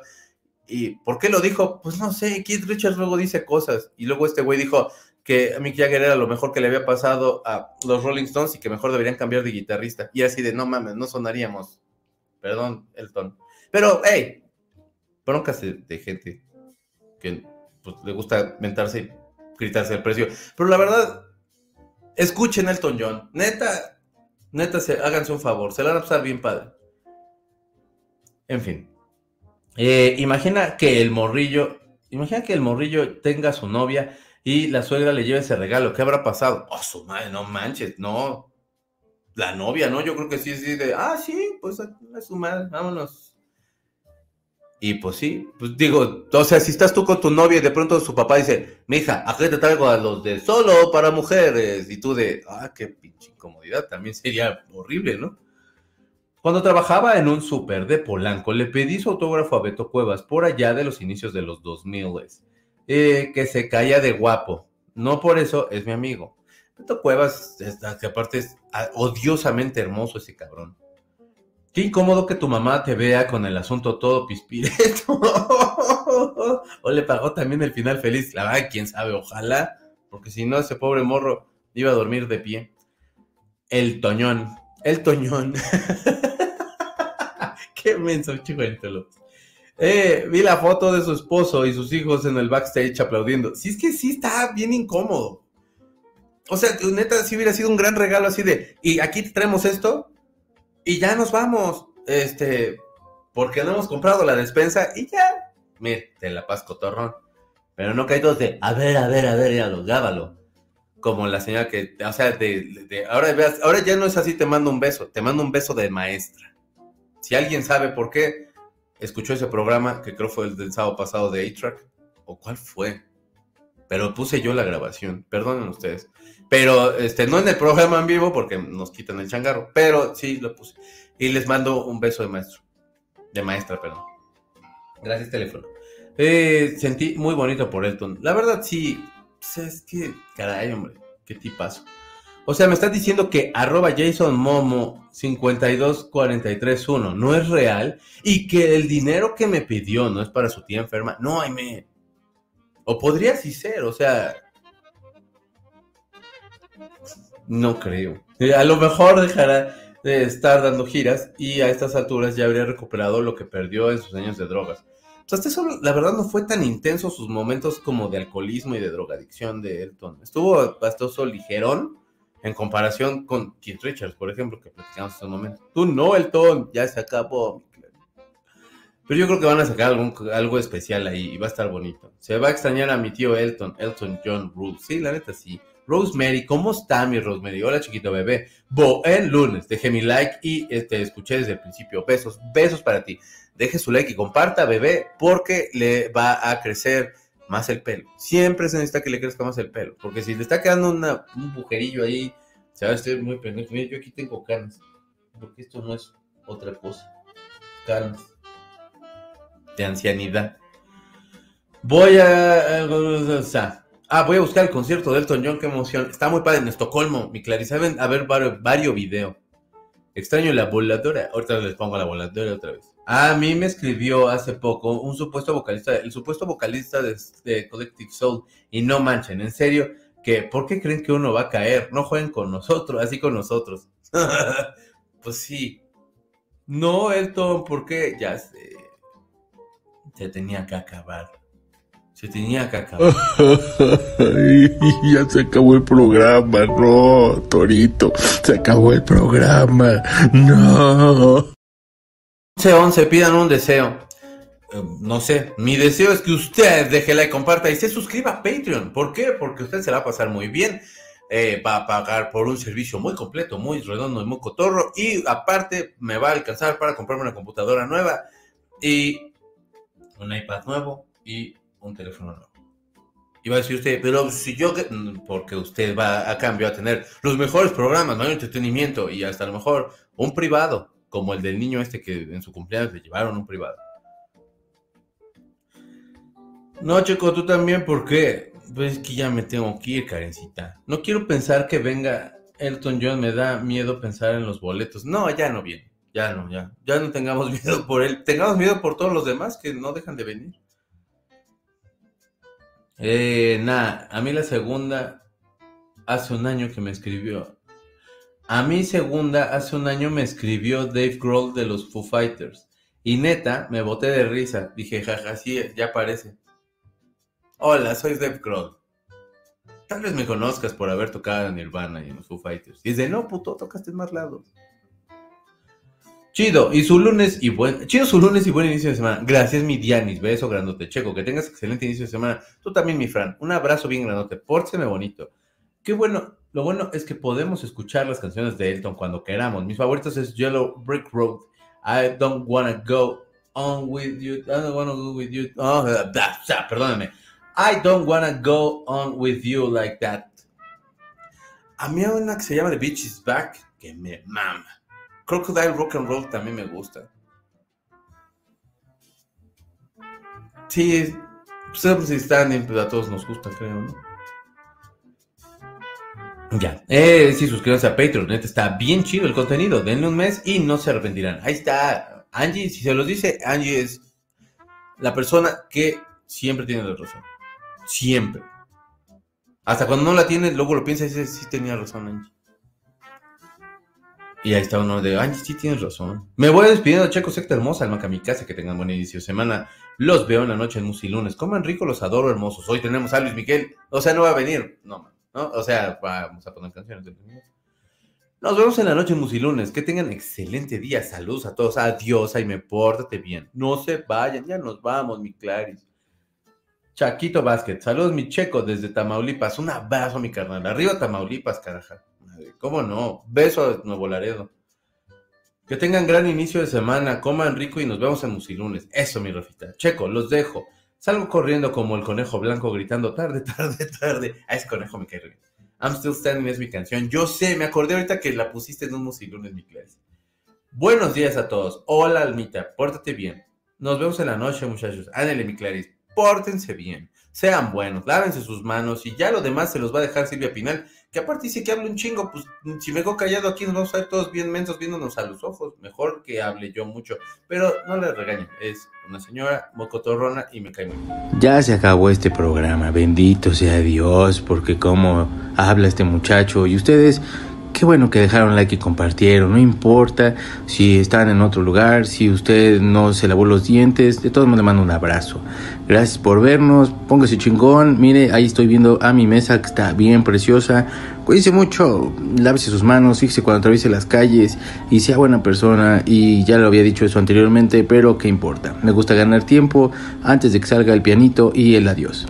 ¿Y por qué lo dijo? Pues no sé, Keith Richards luego dice cosas. Y luego este güey dijo que Mick Jagger era lo mejor que le había pasado a los Rolling Stones y que mejor deberían cambiar de guitarrista. Y así de, no mames, no sonaríamos. Perdón, Elton. Pero, hey, broncas de, gente que pues, le gusta mentarse y gritarse el precio. Pero la verdad, escuchen Elton John. Neta, neta, se, háganse un favor. Se la van a pasar bien padre. En fin. Eh, imagina que el morrillo, imagina que el morrillo tenga su novia y la suegra le lleve ese regalo. ¿Qué habrá pasado? Oh, su madre, no manches, no. La novia, ¿no? Yo creo que sí, sí, de, ah, sí, pues a su madre, vámonos y pues sí, pues digo, o sea, si estás tú con tu novia y de pronto su papá dice, mija, aquí te traigo a los de solo para mujeres, y tú de, ah, qué pinche incomodidad, también sería horrible, ¿no? Cuando trabajaba en un súper de Polanco, le pedí su autógrafo a Beto Cuevas por allá de los inicios de los 2000, eh, que se caía de guapo. No por eso es mi amigo. Beto Cuevas, que aparte es ah, odiosamente hermoso ese cabrón. Qué incómodo que tu mamá te vea con el asunto todo pispireto. (laughs) o le pagó también el final feliz. La verdad, quién sabe, ojalá. Porque si no, ese pobre morro iba a dormir de pie. El Toñón. El Toñón. (laughs) Qué menso, chico eh, vi la foto de su esposo y sus hijos en el backstage aplaudiendo. Si es que sí está bien incómodo. O sea, neta, si hubiera sido un gran regalo así de, y aquí traemos esto, y ya nos vamos, este, porque no hemos comprado la despensa y ya, mire, te la paz cotorrón. Pero no caídos de, a ver, a ver, a ver, ya lo gábalo. Como la señora que, o sea, de, ahora, veas, ahora ya no es así, te mando un beso, te mando un beso de maestra. Si alguien sabe por qué, escuchó ese programa, que creo fue el del sábado pasado de A-Track, o cuál fue, pero puse yo la grabación, perdonen ustedes. Pero este, no en el programa en vivo porque nos quitan el changarro, pero sí lo puse. Y les mando un beso de maestro. de maestra, perdón. Gracias, teléfono. Eh, sentí muy bonito por Elton. La verdad, sí. Pues es que, caray, hombre, qué tipazo. O sea, me estás diciendo que arroba Jason Momo 52431 no es real y que el dinero que me pidió no es para su tía enferma. No, me. O podría sí ser, o sea. No creo. Eh, a lo mejor dejará de estar dando giras y a estas alturas ya habría recuperado lo que perdió en sus años de drogas. O sea, eso, la verdad, no fue tan intenso sus momentos como de alcoholismo y de drogadicción de Elton. Estuvo bastante ligerón en comparación con Keith Richards, por ejemplo, que platicamos en un momento. Tú no, Elton, ya se acabó. Pero yo creo que van a sacar algo especial ahí y va a estar bonito. Se va a extrañar a mi tío Elton, Elton John Rule. Sí, la neta sí. Rosemary, ¿cómo está mi Rosemary? Hola chiquito bebé. Bo, el lunes, dejé mi like y te este, escuché desde el principio. Besos, besos para ti deje su like y comparta, bebé, porque le va a crecer más el pelo. Siempre se necesita que le crezca más el pelo, porque si le está quedando un bujerillo ahí, se va a estar muy pendiente. Yo aquí tengo canas, porque esto no es otra cosa. Canas. De ancianidad. Voy a... Ah, voy a buscar el concierto de Elton John, qué emoción. Está muy padre en Estocolmo, mi Clarice. A ver varios, varios videos. Extraño la voladora. Ahorita les pongo la voladora otra vez. A mí me escribió hace poco un supuesto vocalista, el supuesto vocalista de, Collective Soul. Y no manchen, en serio, que ¿por qué creen que uno va a caer? No jueguen con nosotros, así con nosotros. (laughs) pues sí. No, Elton, ¿por qué? Ya sé. Se tenía que acabar. Se tenía que acabar. (laughs) ya se acabó el programa, no, Torito. Se acabó el programa, no. 11, pidan un deseo. Eh, no sé, mi deseo es que usted deje like, comparta y se suscriba a Patreon. ¿Por qué? Porque usted se va a pasar muy bien. Eh, va a pagar por un servicio muy completo, muy redondo y muy cotorro. Y aparte me va a alcanzar para comprarme una computadora nueva y un iPad nuevo y un teléfono nuevo. Y va a decir usted, pero si yo, porque usted va a cambio a tener los mejores programas, no hay entretenimiento y hasta a lo mejor un privado, como el del niño este que en su cumpleaños le llevaron un privado. No, Checo, tú también, ¿por qué? Pues es que ya me tengo que ir, Karencita. No quiero pensar que venga Elton John, me da miedo pensar en los boletos. No, ya no viene. Ya no, ya. Ya no tengamos (laughs) miedo por él. Tengamos miedo por todos los demás que no dejan de venir. Eh, nada, a mí la segunda hace un año que me escribió. A mí segunda hace un año me escribió Dave Grohl de los Foo Fighters. Y neta, me boté de risa. Dije, jaja, sí, ya parece. Hola, soy Dave Grohl. Tal vez me conozcas por haber tocado en Nirvana y en los Foo Fighters. Y dice, no, puto, tocaste en más lados. Chido, y su lunes y buen, chido su lunes y buen inicio de semana. Gracias, mi Dianis, beso grandote, checo, que tengas excelente inicio de semana. Tú también, mi Fran, un abrazo bien grandote, pórteme bonito. Qué bueno, lo bueno es que podemos escuchar las canciones de Elton cuando queramos. Mis favoritos es Yellow Brick Road, I Don't Wanna Go On With You, I Don't Wanna Go With You, oh, perdóname, I Don't Wanna Go On With You Like That. A mí hay una que se llama The Beach Is Back, que me mama. Crocodile Rock and Roll también me gusta. Sí, pues están, a todos nos gusta, creo, ¿no? Ya, eh, sí, suscríbanse a Patreon, está bien chido el contenido, denle un mes y no se arrepentirán. Ahí está, Angie, si se los dice, Angie es la persona que siempre tiene la razón. Siempre. Hasta cuando no la tiene, luego lo piensa y dice, sí tenía razón, Angie. Y ahí está uno de, ay, sí tienes razón. Me voy despidiendo, Checo, secta hermosa, alma casa que tengan buen inicio de semana. Los veo en la noche en Musilunes. Coman rico, los adoro hermosos. Hoy tenemos a Luis Miguel. O sea, no va a venir. No, ¿no? O sea, vamos a poner canciones Nos vemos en la noche en Musilunes. Que tengan excelente día. Saludos a todos. Adiós, y me pórtate bien. No se vayan, ya nos vamos, mi Claris. Chaquito Basket. Saludos, mi Checo, desde Tamaulipas. Un abrazo, mi carnal. Arriba Tamaulipas, caraja. ¿Cómo no? Beso a Nuevo Laredo. Que tengan gran inicio de semana, coman rico y nos vemos en Musilunes. Eso, mi Rafita. Checo, los dejo. Salgo corriendo como el conejo blanco gritando tarde, tarde, tarde. A ese conejo me cae bien. I'm Still Standing es mi canción. Yo sé, me acordé ahorita que la pusiste en un Musilunes, mi clase. Buenos días a todos. Hola, Almita. Pórtate bien. Nos vemos en la noche, muchachos. Ándale, mi Clarice. Pórtense bien. Sean buenos. Lávense sus manos. Y ya lo demás se los va a dejar Silvia Pinal. Que aparte dice que habla un chingo. Pues si me quedo callado aquí nos vamos a ver todos bien mensos viéndonos a los ojos. Mejor que hable yo mucho. Pero no le regaño. Es una señora mocotorrona y me cae muy bien. Ya se acabó este programa, bendito sea Dios, porque como habla este muchacho y ustedes, qué bueno que dejaron like y compartieron, no importa si están en otro lugar, si usted no se lavó los dientes, de todos modos le mando un abrazo. Gracias por vernos, póngase chingón, mire, ahí estoy viendo a mi mesa que está bien preciosa. Cuídense mucho, lávese sus manos, fíjese cuando atraviese las calles y sea buena persona. Y ya lo había dicho eso anteriormente, pero qué importa. Me gusta ganar tiempo antes de que salga el pianito y el adiós.